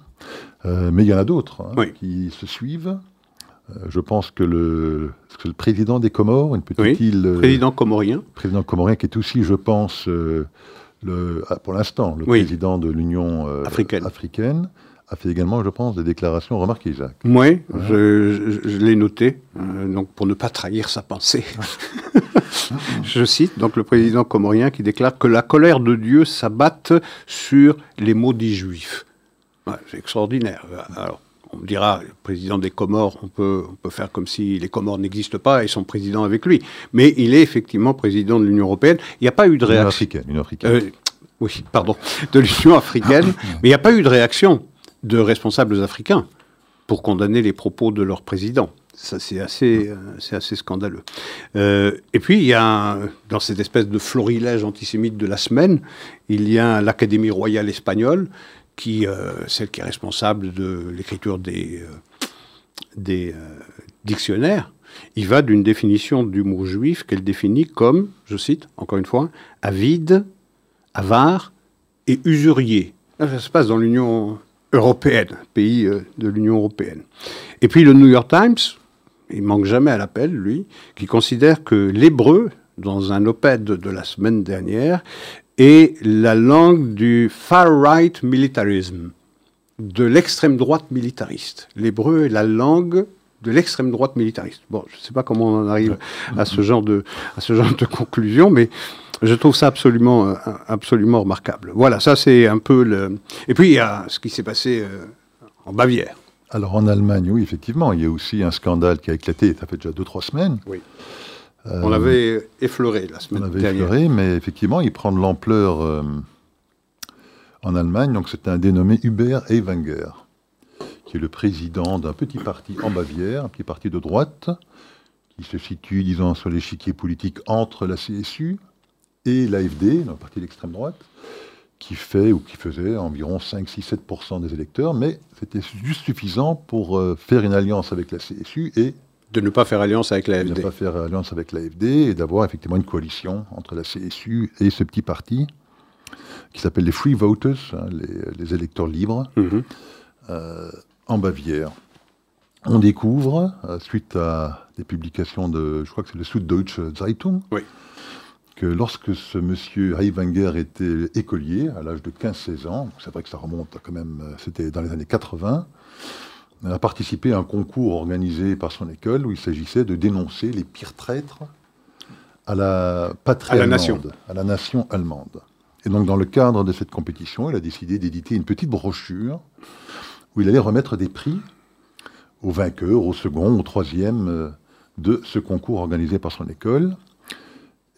mais il y en a d'autres hein, qui se suivent. Je pense que le, le, président des Comores, une petite île. Président comorien. Président comorien qui est aussi, je pense, le, ah, pour l'instant, le président de l'Union africaine. africaine a fait également, je pense, des déclarations remarquées, Jacques. Oui, je, l'ai noté, euh, donc pour ne pas trahir sa pensée. je cite donc le président comorien qui déclare que la colère de Dieu s'abatte sur les maudits juifs. c'est extraordinaire. Alors, on me dira, le président des Comores, on peut, on peut faire comme si les Comores n'existent pas et son président avec lui. Mais il est effectivement président de l'Union européenne. Il n'y a pas eu de réaction. Africaine. Euh, oui, pardon, de l'Union africaine. mais il n'y a pas eu de réaction de responsables africains pour condamner les propos de leur président. Ça, c'est assez, euh, c'est assez scandaleux. Euh, et puis, il y a, dans cette espèce de florilège antisémite de la semaine, il y a l'Académie royale espagnole, euh, celle qui est responsable de l'écriture des, des dictionnaires. Il va d'une définition du mot juif qu'elle définit comme, je cite encore une fois, avide, avare et usurier. Ça se passe dans l'Union européenne, pays euh, de l'Union européenne. Et puis le New York Times, il manque jamais à l'appel, lui, qui considère que l'hébreu, dans un opède de la semaine dernière, est la langue du far-right militarisme, de l'extrême droite militariste. L'hébreu est la langue de l'extrême droite militariste. Bon, je ne sais pas comment on en arrive à ce genre de, à ce genre de conclusion, mais je trouve ça absolument, absolument remarquable. Voilà, ça c'est un peu le. Et puis il y a ce qui s'est passé euh, en Bavière. Alors en Allemagne, oui, effectivement, il y a aussi un scandale qui a éclaté, ça fait déjà deux, trois semaines. Oui. Euh, on l'avait effleuré la semaine dernière. On l'avait effleuré, mais effectivement, il prend de l'ampleur en Allemagne. Donc c'est un dénommé Hubert Aiwanger, qui est le président d'un petit parti en Bavière, un petit parti de droite, qui se situe, disons, sur l'échiquier politique entre la CSU, et l'AFD, le parti d'extrême droite, qui fait ou qui faisait environ 5, 6, 7% des électeurs, mais c'était juste suffisant pour euh, faire une alliance avec la CSU et de ne pas faire alliance avec l'AFD. De ne pas faire alliance avec l'AFD et d'avoir effectivement une coalition entre la CSU et ce petit parti qui s'appelle les Free Voters, hein, les, électeurs libres, mhm. euh, en Bavière. On découvre, euh, suite à des publications de, je crois que c'est le Süddeutsche Zeitung, oui que lorsque ce monsieur Heiwanger était écolier, à l'âge de 15-16 ans, c'est vrai que ça remonte quand même, euh, c'était dans les années 80, il a participé à un concours organisé par son école où il s'agissait de dénoncer les pires traîtres à la patrie allemande, nation. à la nation allemande. Et donc dans le cadre de cette compétition, il a décidé d'éditer une petite brochure où il allait remettre des prix aux vainqueurs, au second, au troisième euh, de ce concours organisé par son école.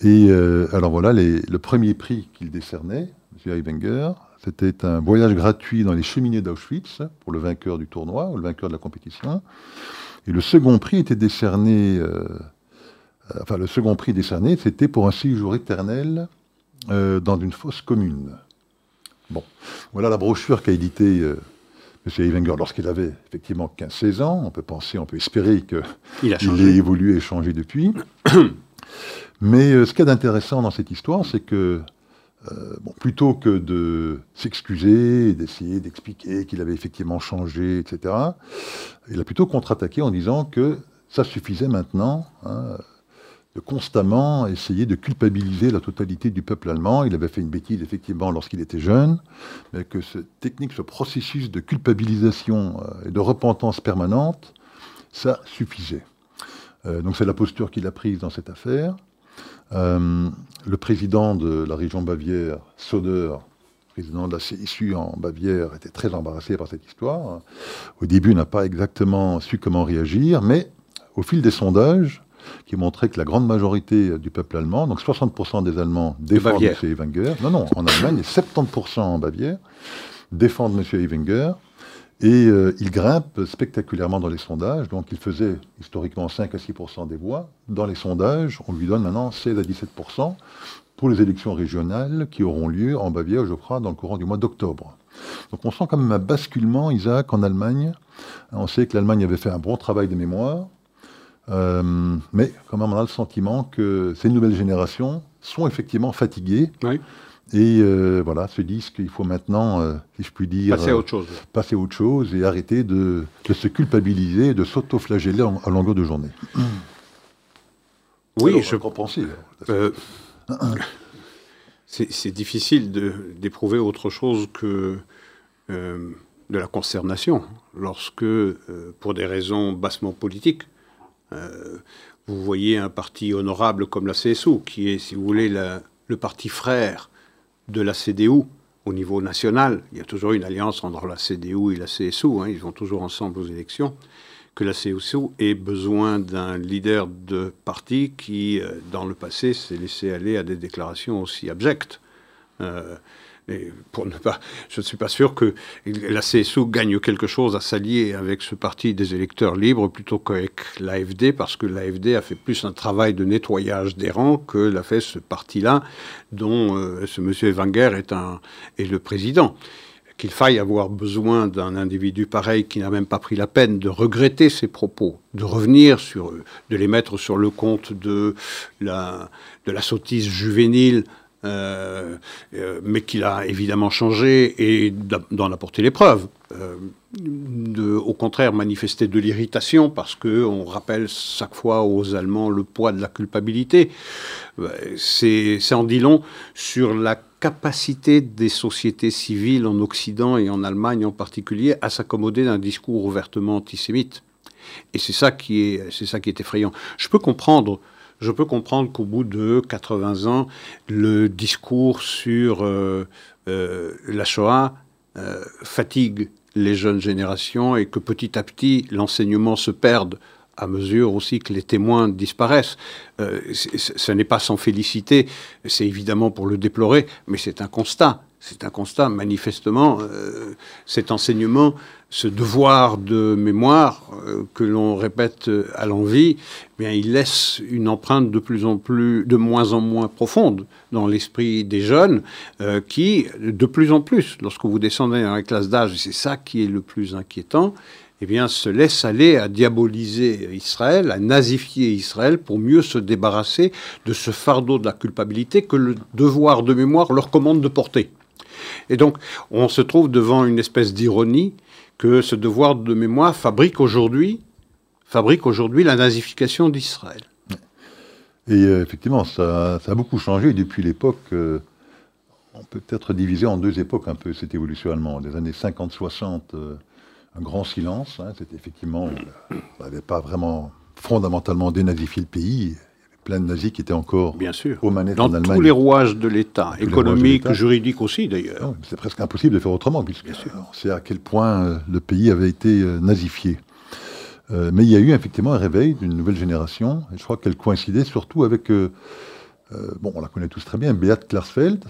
Et euh, alors voilà, le premier prix qu'il décernait, M. Heibenger, c'était un voyage gratuit dans les cheminées d'Auschwitz pour le vainqueur du tournoi, ou le vainqueur de la compétition. Et le second prix était décerné, euh, euh, enfin le second prix décerné, c'était pour un séjour éternel dans une fosse commune. Bon, voilà la brochure qu'a édité M. Heibenger lorsqu'il avait effectivement 15-16 ans. On peut penser, on peut espérer qu'il ait évolué et changé depuis. Mais euh, ce qu'il y a d'intéressant dans cette histoire, c'est que euh, plutôt que de s'excuser d'essayer d'expliquer qu'il avait effectivement changé, etc., il a plutôt contre-attaqué en disant que ça suffisait maintenant hein, de constamment essayer de culpabiliser la totalité du peuple allemand. Il avait fait une bêtise effectivement lorsqu'il était jeune, mais que cette technique, ce processus de culpabilisation euh, et de repentance permanente, ça suffisait. donc c'est la posture qu'il a prise dans cette affaire. Euh, le président de la région Bavière, Soder, président de la CSU en Bavière, était très embarrassé par cette histoire. Au début, il n'a pas exactement su comment réagir, mais au fil des sondages, qui montraient que la grande majorité du peuple allemand, donc 60% des Allemands défendent M. Evinger, non, non, en Allemagne, et 70% en Bavière, défendent M. Evinger, et euh, il grimpe spectaculairement dans les sondages. Donc il faisait historiquement 5 à 6% des voix. Dans les sondages, on lui donne maintenant 16 à 17% pour les élections régionales qui auront lieu en Bavière, je crois, dans le courant du mois d'octobre. Donc on sent quand même un basculement, Isaac, en Allemagne. On sait que l'Allemagne avait fait un bon travail de mémoire. Euh, mais quand même, on a le sentiment que ces nouvelles générations sont effectivement fatiguées et voilà, se disent qu'il faut maintenant, si je puis dire, passer à autre chose, passer à autre chose et arrêter de, se culpabiliser, de s'auto-flageller à longueur de journée. Oui, je comprends. c'est difficile d'éprouver autre chose que de la consternation lorsque, pour des raisons bassement politiques, vous voyez un parti honorable comme la CSU, qui est, si vous voulez, le parti frère de la CDU au niveau national. Il y a toujours une alliance entre la CDU et la CSU, hein, ils vont toujours ensemble aux élections. Que la CSU ait besoin d'un leader de parti qui, euh, dans le passé, s'est laissé aller à des déclarations aussi abjectes. Euh, je ne suis pas sûr que la CSU gagne quelque chose à s'allier avec ce parti des électeurs libres plutôt qu'avec l'AFD, parce que l'AFD a fait plus un travail de nettoyage des rangs que l'a fait ce parti-là, dont euh, ce monsieur Evanger est, est le président. Qu'il faille avoir besoin d'un individu pareil qui n'a même pas pris la peine de regretter ses propos, de revenir sur de les mettre sur le compte de la, de la sottise juvénile euh, euh, mais qu'il a évidemment changé et d'en apporter les preuves. Euh, au contraire, manifester de l'irritation parce qu'on rappelle chaque fois aux Allemands le poids de la culpabilité. C'est en dit long sur la capacité des sociétés civiles en Occident et en Allemagne en particulier à s'accommoder d'un discours ouvertement antisémite. Et c'est ça qui est, c'est ça qui est effrayant. Je peux comprendre je peux comprendre qu'au bout de 80 ans, le discours sur euh, euh, la Shoah euh, fatigue les jeunes générations et que petit à petit, l'enseignement se perde à mesure aussi que les témoins disparaissent. ce n'est pas sans féliciter, c'est évidemment pour le déplorer, mais c'est un constat. C'est un constat, manifestement, cet enseignement ce devoir de mémoire euh, que l'on répète à l'envie, eh bien, il laisse une empreinte de plus en plus, de moins en moins profonde dans l'esprit des jeunes, euh, qui, de plus en plus, lorsque vous descendez dans la classe d'âge, c'est ça qui est le plus inquiétant, eh bien, se laisse aller à diaboliser Israël, à nazifier Israël pour mieux se débarrasser de ce fardeau de la culpabilité que le devoir de mémoire leur commande de porter. Et donc, on se trouve devant une espèce d'ironie que ce devoir de mémoire fabrique aujourd'hui la nazification d'Israël. Et euh, effectivement, ça, a beaucoup changé depuis l'époque. Euh, on peut être divisé en deux époques un peu cette évolution allemande. Les années 50-60, euh, un grand silence. Hein, c'était effectivement, on n'avait pas vraiment fondamentalement dénazifié le pays plein de nazis qui étaient encore Bien sûr. aux manettes Dans en Allemagne. tous les rouages de l'État, économique, juridique aussi d'ailleurs. C'est presque impossible de faire autrement, puisque c'est à quel point euh, le pays avait été euh, nazifié. Euh, mais il y a eu effectivement un réveil d'une nouvelle génération, et je crois qu'elle coïncidait surtout avec, bon, on la connaît tous très bien, Beat Klarsfeld,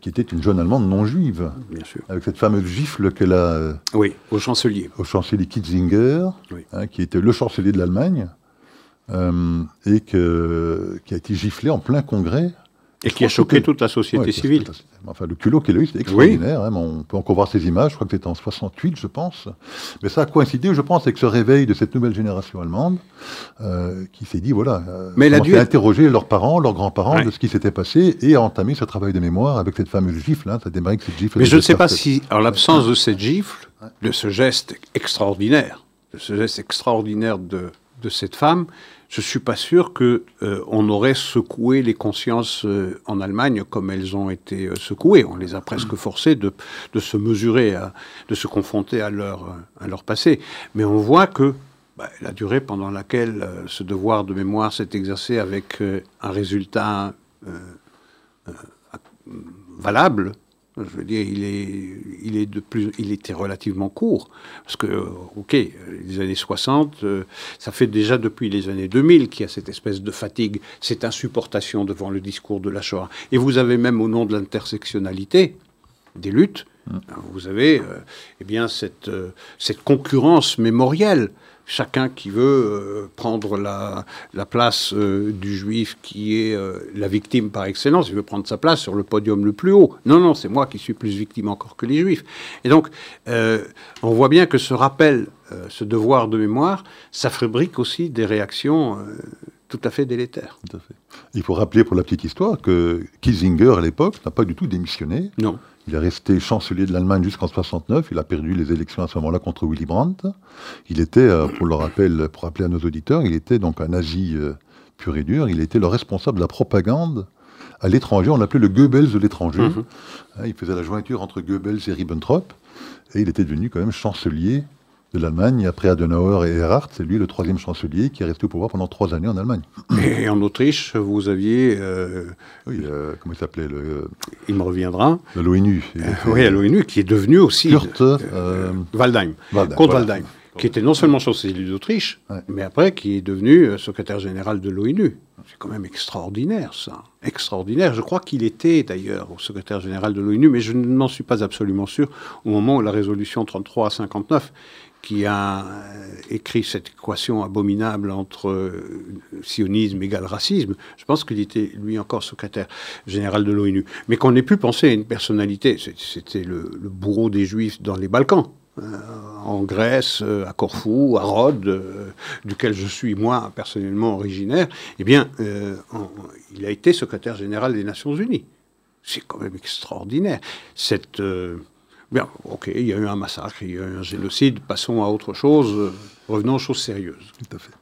qui était une jeune Allemande non juive. Bien sûr. Avec cette fameuse gifle qu'elle a. oui, au chancelier. Au chancelier Kitzinger, hein, qui était le chancelier de l'Allemagne. Euh, et que, qui a été giflé en plein congrès. Et qui a choqué toute la société civile. Enfin, le culot qu'il a eu, c'était extraordinaire. Hein, on peut encore voir ces images, je crois que c'était en 68, je pense. Mais ça a coïncidé, je pense, avec ce réveil de cette nouvelle génération allemande, euh, qui s'est dit, voilà, euh, Mais elle a interroger leurs parents, leurs grands-parents de ce qui s'était passé, et a entamé ce travail de mémoire avec cette fameuse gifle. Hein, ça démarré avec cette gifle. Mais je ne sais pas si, en l'absence de cette gifle, de ce geste extraordinaire, de ce geste extraordinaire de, de cette femme, je suis pas sûr que euh, on aurait secoué les consciences euh, en Allemagne comme elles ont été euh, secouées. On les a presque forcés de, de se mesurer, de se confronter à leur, à leur passé. Mais on voit que bah, la durée pendant laquelle ce devoir de mémoire s'est exercé avec un résultat valable, je veux dire, il, est, il, est de plus, il était relativement court. Parce que, OK, les années 60, euh, ça fait déjà depuis les années 2000 qu'il y a cette espèce de fatigue, cette insupportation devant le discours de la Shoah. Et vous avez même, au nom de l'intersectionnalité, des luttes, mmh. vous avez euh, eh bien, cette, euh, cette concurrence mémorielle chacun qui veut euh, prendre la, place euh, du juif qui est euh, la victime par excellence, il veut prendre sa place sur le podium le plus haut. Non, non, c'est moi qui suis plus victime encore que les juifs. Et donc, on voit bien que ce rappel, ce devoir de mémoire, ça fabrique aussi des réactions tout à fait délétère. Tout à fait. Il faut rappeler pour la petite histoire que Kissinger, à l'époque, n'a pas du tout démissionné. Non. Il est resté chancelier de l'Allemagne jusqu'en 69. Il a perdu les élections à ce moment-là contre Willy Brandt. Il était, euh, pour le rappel, pour rappeler à nos auditeurs, il était donc un nazi euh, pur et dur. Il était le responsable de la propagande à l'étranger. On l'appelait le Goebbels de l'étranger. Mhm. Hein, Il faisait la jointure entre Goebbels et Ribbentrop. Et il était devenu quand même chancelier de l'Allemagne. Après Adenauer et Erhard, c'est lui le troisième chancelier qui est resté au pouvoir pendant trois années en Allemagne. Et en Autriche, vous aviez, euh, Oui, euh, comment il s'appelait le- il me reviendra, de l'ONU. Était oui, à l'ONU, qui est devenu aussi Kurt euh, Waldheim, Waldheim, Kurt voilà. Waldheim, qui était non seulement chancelier d'Autriche, Ouais. mais après qui est devenu euh, secrétaire général de l'ONU. C'est quand même extraordinaire, ça. Extraordinaire. Je crois qu'il était d'ailleurs au secrétaire général de l'ONU, mais je n'en suis pas absolument sûr au moment où la résolution 33 à 59 qui a euh, écrit cette équation abominable entre euh, sionisme égale racisme, je pense qu'il était lui encore secrétaire général de l'ONU. Mais qu'on ait pu penser à une personnalité, c'était le, bourreau des Juifs dans les Balkans, euh, en Grèce, à Corfou, à Rhodes, duquel je suis moi personnellement originaire, eh bien, en- il a été secrétaire général des Nations Unies. C'est quand même extraordinaire. Cette, bien, ok, il y a eu un massacre, il y a eu un génocide, passons à autre chose, euh, revenons aux choses sérieuses. Tout à fait.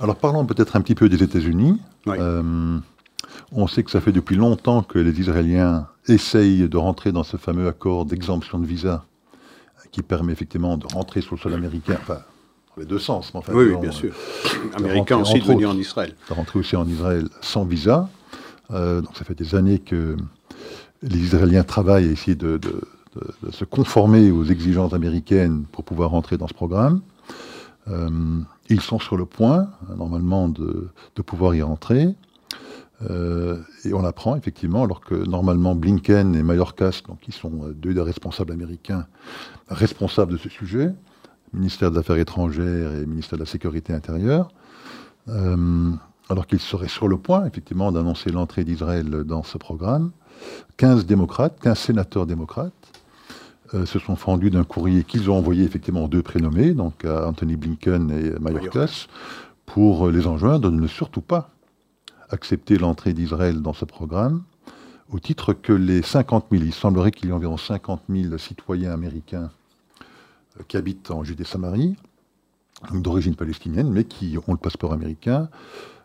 Alors parlons peut-être un petit peu des États-Unis. Oui. Euh, on sait que ça fait depuis longtemps que les Israéliens essayent de rentrer dans ce fameux accord d'exemption de visa qui permet effectivement de rentrer sur le sol américain, enfin, dans les deux sens. mais enfin, oui, oui, bien euh, sûr. rentrer, Américains aussi entre de venir autres. en Israël. de rentrer aussi en Israël sans visa. Euh, donc ça fait des années que les Israéliens travaillent à essayer de, de- de- de se conformer aux exigences américaines pour pouvoir rentrer dans ce programme. Euh, ils sont sur le point, euh, normalement, de, pouvoir y rentrer. Euh, et on apprend effectivement, alors que normalement Blinken et Mayorkas, donc qui sont euh, deux des responsables américains responsables de ce sujet, ministère des Affaires étrangères et ministère de la Sécurité intérieure, euh, alors qu'ils seraient sur le point, effectivement, d'annoncer l'entrée d'Israël dans ce programme, 15 démocrates, 15 sénateurs démocrates, euh, se sont fendus d'un courrier qu'ils ont envoyé effectivement aux deux prénommés, donc à Anthony Blinken et Mayorkas, pour euh, les enjoindre de ne surtout pas accepter l'entrée d'Israël dans ce programme, au titre que les 50 000, il semblerait qu'il y ait environ 50 000 citoyens américains euh, qui habitent en Judée-Samarie, d'origine palestinienne, mais qui ont le passeport américain,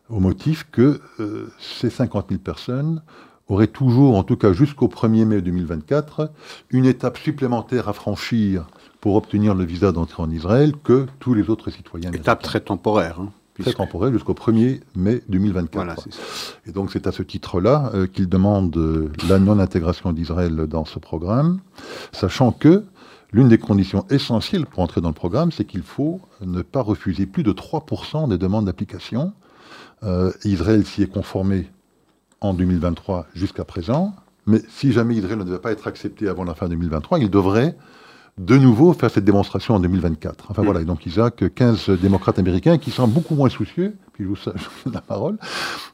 au motif que euh, ces 50 000 personnes auraient toujours, en tout cas jusqu'au 1er mai 2024, une étape supplémentaire à franchir pour obtenir le visa d'entrée en Israël que tous les autres citoyens. Étape très temporaire. hein, Très temporaire jusqu'au 1er mai 2024. Voilà, ça. Et donc c'est à ce titre-là euh, qu'il demande euh, la non-intégration d'Israël dans ce programme, sachant que l'une des conditions essentielles pour entrer dans le programme, c'est qu'il faut ne pas refuser plus de 3% des demandes d'application. Euh, Israël s'y est conformé en 2023 jusqu'à présent, mais si jamais Israël ne devait pas être accepté avant la fin 2023, il devrait de nouveau faire cette démonstration en 2024. Enfin Mm. voilà, et donc Isaac, 15 démocrates américains qui sont beaucoup moins soucieux, puis je vous, donne la parole,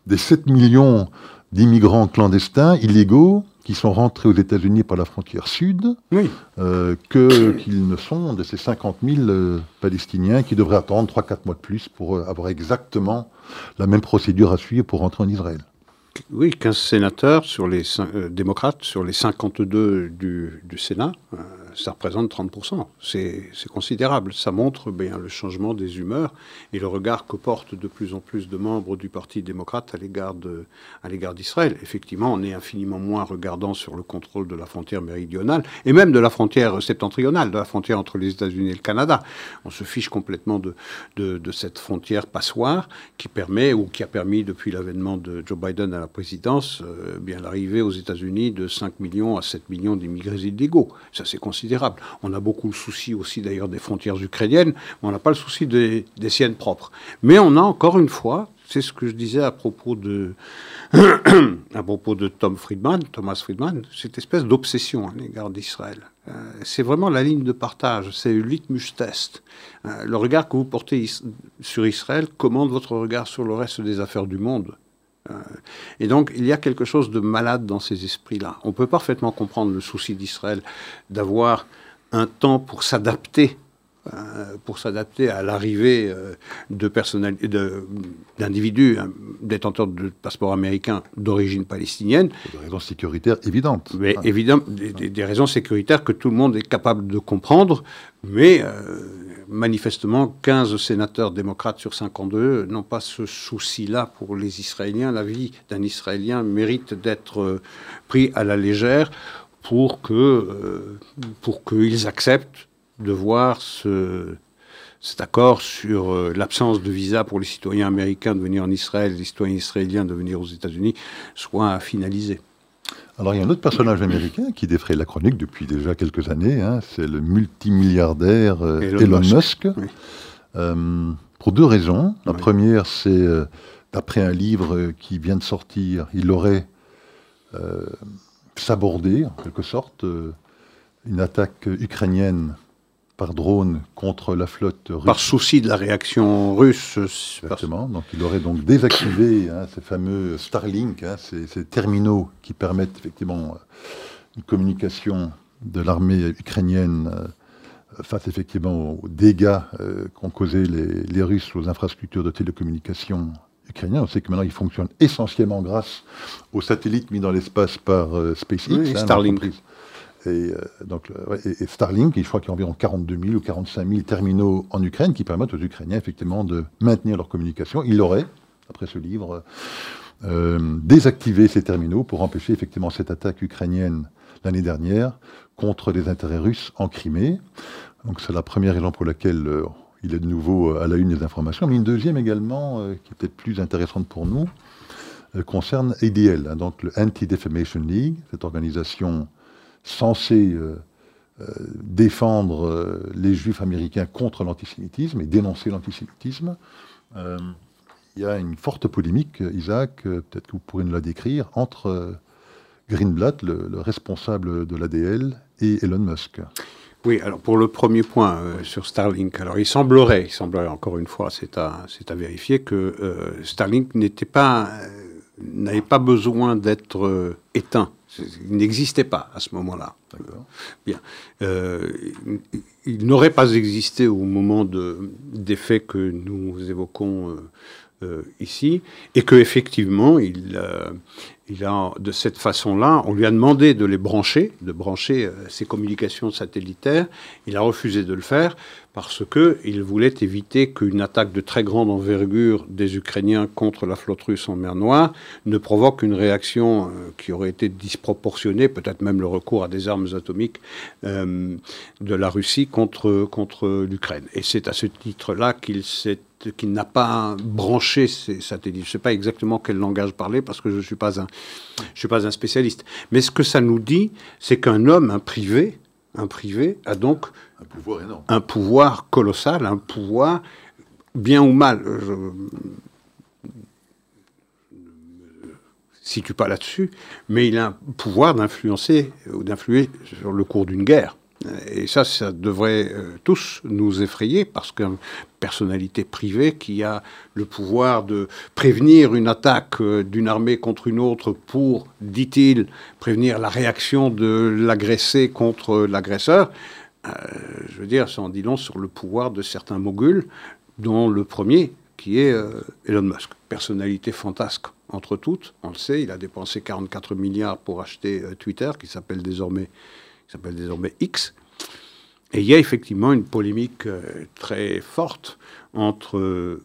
des 7 millions d'immigrants clandestins, illégaux, qui sont rentrés aux États-Unis par la frontière sud, Oui. euh, que qu'ils ne sont de ces 50 000 euh, Palestiniens qui devraient attendre 3-4 mois de plus pour euh, avoir exactement la même procédure à suivre pour rentrer en Israël. Oui, 15 sénateurs sur les euh, démocrates sur les 52 du, du Sénat, euh, ça représente 30%. C'est considérable. Ça montre bien le changement des humeurs et le regard que portent de plus en plus de membres du Parti démocrate à l'égard d'Israël. Effectivement, on est infiniment moins regardant sur le contrôle de la frontière méridionale et même de la frontière septentrionale, de la frontière entre les États-Unis et le Canada. On se fiche complètement de, cette frontière passoire qui permet ou qui a permis depuis l'avènement de Joe Biden à la présidence euh, l'arrivée aux États-Unis de 5 millions à 7 millions d'immigrés illégaux. Ça c'est considérable. On a beaucoup le souci aussi d'ailleurs des frontières ukrainiennes, mais on n'a pas le souci des, siennes propres. Mais on a encore une fois, c'est ce que je disais à propos de à propos de Tom Friedman, Thomas Friedman, cette espèce d'obsession à l'égard d'Israël. Euh, c'est vraiment la ligne de partage, c'est le litmus test. Euh, le regard que vous portez sur Israël commande votre regard sur le reste des affaires du monde. Euh, et donc, il y a quelque chose de malade dans ces esprits-là. On peut parfaitement comprendre le souci d'Israël d'avoir un temps pour s'adapter euh, pour s'adapter à l'arrivée euh, de d'individus hein, détenteurs de passeports américains d'origine palestinienne. Des raisons sécuritaires évidentes. Mais évidemment, des, raisons sécuritaires que tout le monde est capable de comprendre, mais euh, manifestement, 15 sénateurs démocrates sur 52 n'ont pas ce souci-là pour les Israéliens. La vie d'un Israélien mérite d'être pris à la légère pour pour qu'ils acceptent de voir ce, cet accord sur euh, l'absence de visa pour les citoyens américains de venir en Israël, les citoyens israéliens de venir aux États-Unis, soit finalisé. Alors il y a un autre personnage américain qui défraye la chronique depuis déjà quelques années, hein, c'est le multimilliardaire euh, Elon, Musk, euh, pour deux raisons. La première, c'est d'après un livre qui vient de sortir, il aurait sabordé en quelque sorte une attaque ukrainienne par drone contre la flotte russe. Par souci de la réaction russe. Exactement. Donc il aurait donc désactivé hein, ces fameux Starlink, hein, ces, terminaux qui permettent effectivement une communication de l'armée ukrainienne euh, face effectivement aux dégâts euh, qu'ont causé les, Russes aux infrastructures de télécommunication ukrainiennes. On sait que maintenant ils fonctionnent essentiellement grâce aux satellites mis dans l'espace par euh, SpaceX. Oui, hein, Starlink. Et, euh, donc, Starlink, je crois qu'il y a environ 42 000 ou 45 000 terminaux en Ukraine qui permettent aux Ukrainiens effectivement de maintenir leur communication. Il aurait, après ce livre, euh, désactivé ces terminaux pour empêcher effectivement cette attaque ukrainienne l'année dernière contre les intérêts russes en Crimée. Donc c'est la première raison pour laquelle euh, il est de nouveau à la une des informations. Mais une deuxième également, qui est peut-être plus intéressante pour nous, concerne ADL, hein, donc le Anti-Defamation League, cette organisation censé euh, euh, défendre euh, les juifs américains contre l'antisémitisme et dénoncer l'antisémitisme. il y a une forte polémique, Isaac, peut-être que vous pourrez nous la décrire, entre Greenblatt, le, responsable de l'ADL, et Elon Musk. Oui, alors pour le premier point sur Starlink, alors il semblerait, il semblerait encore une fois, c'est à, vérifier, que Starlink n'était pas, n'avait pas besoin d'être éteint il n'existait pas à ce moment-là. Bien. Euh, il n'aurait pas existé au moment de, des faits que nous évoquons euh, euh, ici, et qu'effectivement, il, il a, de cette façon-là, on lui a demandé de les brancher, de brancher ses communications satellitaires. Il a refusé de le faire parce qu'il voulait éviter qu'une attaque de très grande envergure des Ukrainiens contre la flotte russe en mer Noire ne provoque une réaction euh, qui aurait été disproportionnée, peut-être même le recours à des armes atomiques euh, de la Russie contre, contre l'Ukraine. Et c'est à ce titre-là qu'il qu'il n'a pas branché ces satellites. Je ne sais pas exactement quel langage parler parce que je ne suis, pas un, je suis pas un spécialiste. Mais ce que ça nous dit, c'est qu'un homme, un privé, un privé a donc un pouvoir énorme. Un pouvoir colossal, un pouvoir bien ou mal. Je ne me situe pas là-dessus, mais il a un pouvoir d'influencer ou d'influer sur le cours d'une guerre. Et ça, ça devrait euh, tous nous effrayer parce qu'une personnalité privée qui a le pouvoir de prévenir une attaque euh, d'une armée contre une autre pour, dit-il, prévenir la réaction de l'agressé contre l'agresseur, euh, je veux dire, ça en dit long sur le pouvoir de certains moguls, dont le premier qui est Elon Musk. Personnalité fantasque entre toutes, on le sait, il a dépensé 44 milliards pour acheter Twitter, qui s'appelle désormais qui s'appelle désormais X. Et il y a effectivement une polémique euh, très forte entre euh,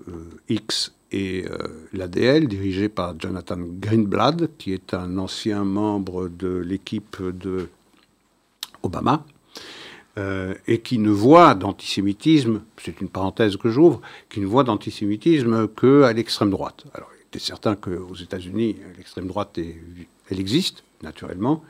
X et euh, l'ADL, dirigée par Jonathan Greenblatt, qui est un ancien membre de l'équipe de Obama, et qui ne voit d'antisémitisme, c'est une parenthèse que j'ouvre, qui ne voit d'antisémitisme qu'à l'extrême droite. Alors, il est certain qu'aux États-Unis, l'extrême droite, elle existe, naturellement,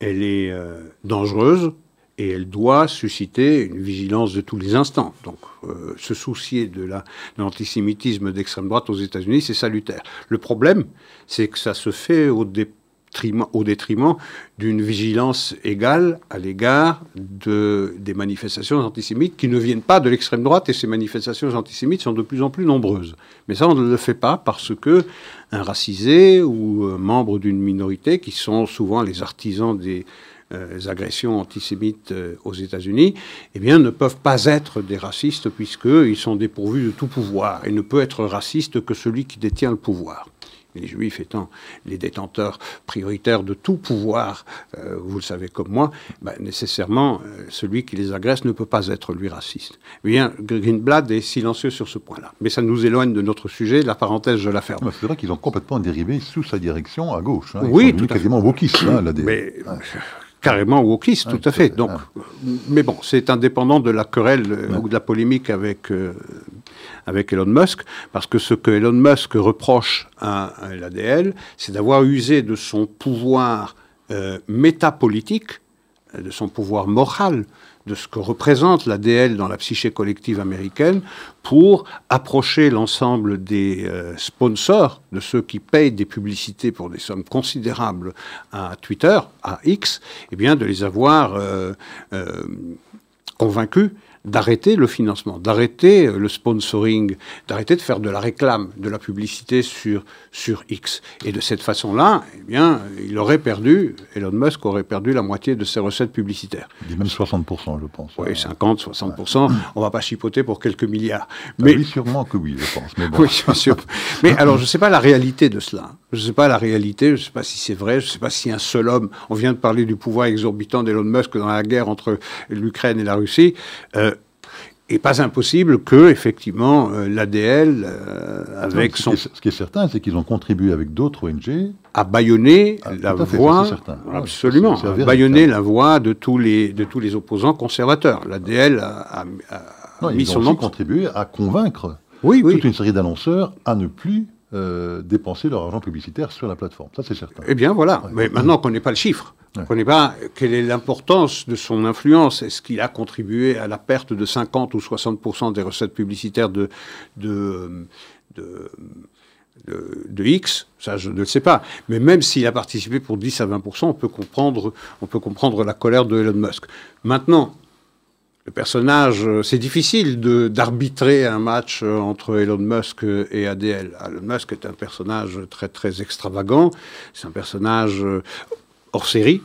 elle est euh, dangereuse et elle doit susciter une vigilance de tous les instants. Donc, euh, se soucier de l'antisémitisme d'extrême droite aux États-Unis, c'est salutaire. Le problème, c'est que ça se fait au au détriment d'une vigilance égale à l'égard de, des manifestations antisémites qui ne viennent pas de l'extrême droite et ces manifestations antisémites sont de plus en plus nombreuses. Mais ça, on ne le fait pas parce que un racisé ou un membre d'une minorité, qui sont souvent les artisans des, agressions antisémites aux États-Unis, eh bien, ne peuvent pas être des racistes puisqu'ils sont dépourvus de tout pouvoir. Et ne peut être raciste que celui qui détient le pouvoir les juifs étant les détenteurs prioritaires de tout pouvoir, euh, vous le savez comme moi, bah, nécessairement, euh, celui qui les agresse ne peut pas être lui raciste. Eh bien, Greenblatt est silencieux sur ce point-là. Mais ça nous éloigne de notre sujet, la parenthèse, je la ferme. C'est vrai qu'ils ont complètement dérivé sous sa direction à gauche. Hein. oui, tout quasiment wokistes, hein, Mais, carrément wokiste, tout à fait. Donc, mais bon, c'est indépendant de la querelle ou de la polémique avec euh, avec Elon Musk, parce que ce que Elon Musk reproche à, l'ADL, c'est d'avoir usé de son pouvoir euh, métapolitique, de son pouvoir moral, de ce que représente l'ADL dans la psyché collective américaine pour approcher l'ensemble des euh, sponsors, de ceux qui payent des publicités pour des sommes considérables à Twitter, à X, eh bien de les avoir euh, convaincus d'arrêter le financement, d'arrêter le sponsoring, d'arrêter de faire de la réclame, de la publicité sur, sur X. Et de cette façon-là, eh bien, il aurait perdu, Elon Musk aurait perdu la moitié de ses recettes publicitaires. Il dit même 60%, je pense. Oui, 50, 60%. On ne va pas chipoter pour quelques milliards. Ah mais... oui, sûrement que oui, je pense. Mais oui, bien sûr. mais alors, je ne sais pas la réalité de cela. Je ne sais pas la réalité, je ne sais pas si c'est vrai, je ne sais pas si un seul homme, on vient de parler du pouvoir exorbitant d'Elon Musk dans la guerre entre l'Ukraine et la Russie, euh, et pas impossible que, effectivement, euh, l'ADL, euh, avec son... ce qui est certain, c'est qu'ils ont contribué avec d'autres ONG... À baïonner ah, la voix... absolument, à baïonner la voix de tous les, de tous les opposants conservateurs. L'ADL a, mis son nom... contribué à convaincre oui, oui. toute une série d'annonceurs à ne plus euh, dépenser leur argent publicitaire sur la plateforme. Ça, c'est certain. Eh bien, voilà. Mais maintenant, on ne connaît pas le chiffre. On ne connaît pas quelle est l'importance de son influence? Est-ce qu'il a contribué à la perte de 50 ou 60% des recettes publicitaires de, de, de, de, X? Ça, je ne le sais pas. Mais même s'il a participé pour 10 à 20% on peut comprendre, on peut comprendre la colère de Elon Musk. Maintenant, le personnage, euh, c'est difficile d'arbitrer un match euh, entre Elon Musk et ADL. Elon Musk est un personnage très très extravagant, c'est un personnage euh, hors série,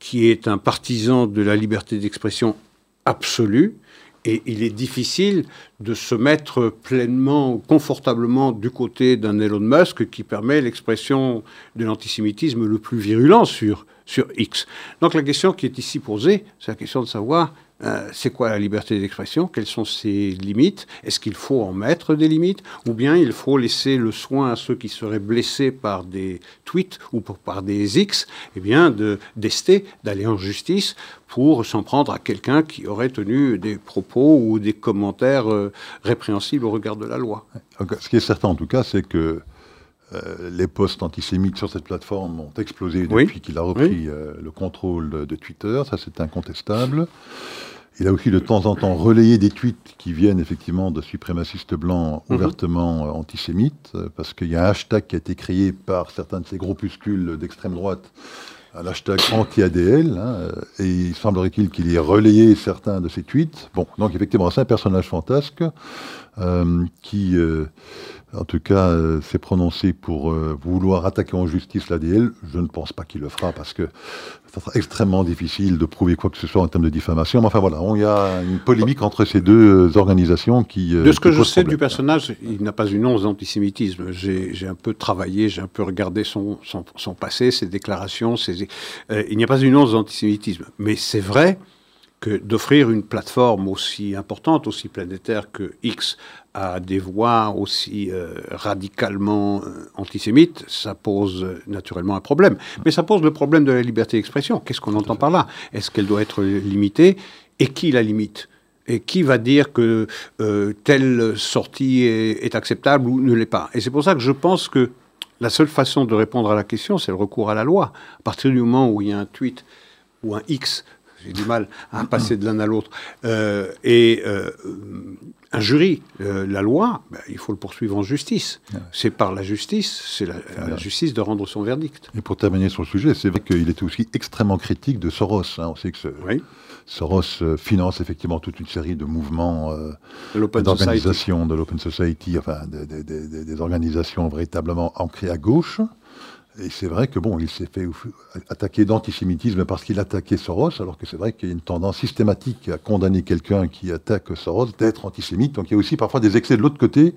qui est un partisan de la liberté d'expression absolue, et il est difficile de se mettre pleinement, confortablement du côté d'un Elon Musk qui permet l'expression de l'antisémitisme le plus virulent sur, sur X. Donc la question qui est ici posée, c'est la question de savoir euh, c'est quoi la liberté d'expression Quelles sont ses limites Est-ce qu'il faut en mettre des limites Ou bien il faut laisser le soin à ceux qui seraient blessés par des tweets ou par des X, eh bien, de d'ester, d'aller en justice pour s'en prendre à quelqu'un qui aurait tenu des propos ou des commentaires euh, répréhensibles au regard de la loi. Ce qui est certain en tout cas, c'est que euh, les posts antisémites sur cette plateforme ont explosé depuis qu'il a repris le contrôle de Twitter, ça c'est incontestable. Il a aussi de temps en temps relayé des tweets qui viennent effectivement de suprémacistes blancs mhm. ouvertement euh, antisémites, euh, parce qu'il y a un hashtag qui a été créé par certains de ces groupuscules d'extrême droite, un hashtag anti-ADL, hein, euh, et il semblerait-il qu'il ait relayé certains de ces tweets. Bon, donc effectivement, c'est un personnage fantasque qui en tout cas, euh, s'est prononcé pour euh, vouloir attaquer en justice l'ADL. Je ne pense pas qu'il le fera parce que ça sera extrêmement difficile de prouver quoi que ce soit en termes de diffamation. Mais enfin voilà, il y a une polémique entre ces deux euh, organisations qui. de ce que je sais du personnage, il n'a pas une once d'antisémitisme. J'ai un peu travaillé, j'ai un peu regardé son, son, passé, ses déclarations. Ses, il n'y a pas une once d'antisémitisme. Mais c'est vrai que d'offrir une plateforme aussi importante, aussi planétaire que X à des voix aussi euh, radicalement euh, antisémites, ça pose euh, naturellement un problème. Mais ça pose le problème de la liberté d'expression. Qu'est-ce qu'on entend par là? Est-ce qu'elle doit être limitée? Et qui la limite? Et qui va dire que telle sortie est, est acceptable ou ne l'est pas? Et c'est pour ça que je pense que la seule façon de répondre à la question, c'est le recours à la loi. À partir du moment où il y a un tweet ou un X j'ai du mal à passer de l'un à l'autre. Euh, et euh, un jury, euh, la loi, ben, il faut le poursuivre en justice. C'est par la justice, c'est la, la, justice de rendre son verdict. Et pour terminer sur le sujet, c'est vrai qu'il était aussi extrêmement critique de Soros. Hein. On sait que Soros finance effectivement toute une série de mouvements d'organisations de l'Open Society, enfin des organisations véritablement ancrées à gauche. Et c'est vrai que bon, il s'est fait attaquer d'antisémitisme parce qu'il attaquait Soros, alors que c'est vrai qu'il y a une tendance systématique à condamner quelqu'un qui attaque Soros d'être antisémite. Donc il y a aussi parfois des excès de l'autre côté,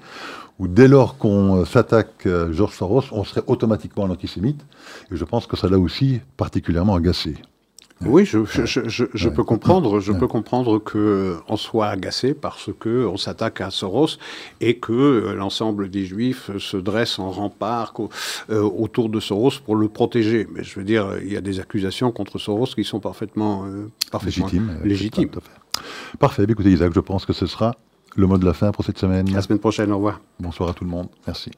où dès lors qu'on s'attaque Georges Soros, on serait automatiquement un antisémite. Et je pense que ça l'a aussi particulièrement agacé. Oui, je, je, peux comprendre. Je peux comprendre que on soit agacé parce que on s'attaque à Soros et que euh, l'ensemble des Juifs se dressent en rempart euh, autour de Soros pour le protéger. Mais je veux dire, il y a des accusations contre Soros qui sont parfaitement, euh, parfaitement légitimes. légitimes. Parfait. Écoutez, Isaac, je pense que ce sera le mot de la fin pour cette semaine. La semaine prochaine. Au revoir. Bonsoir à tout le monde. Merci.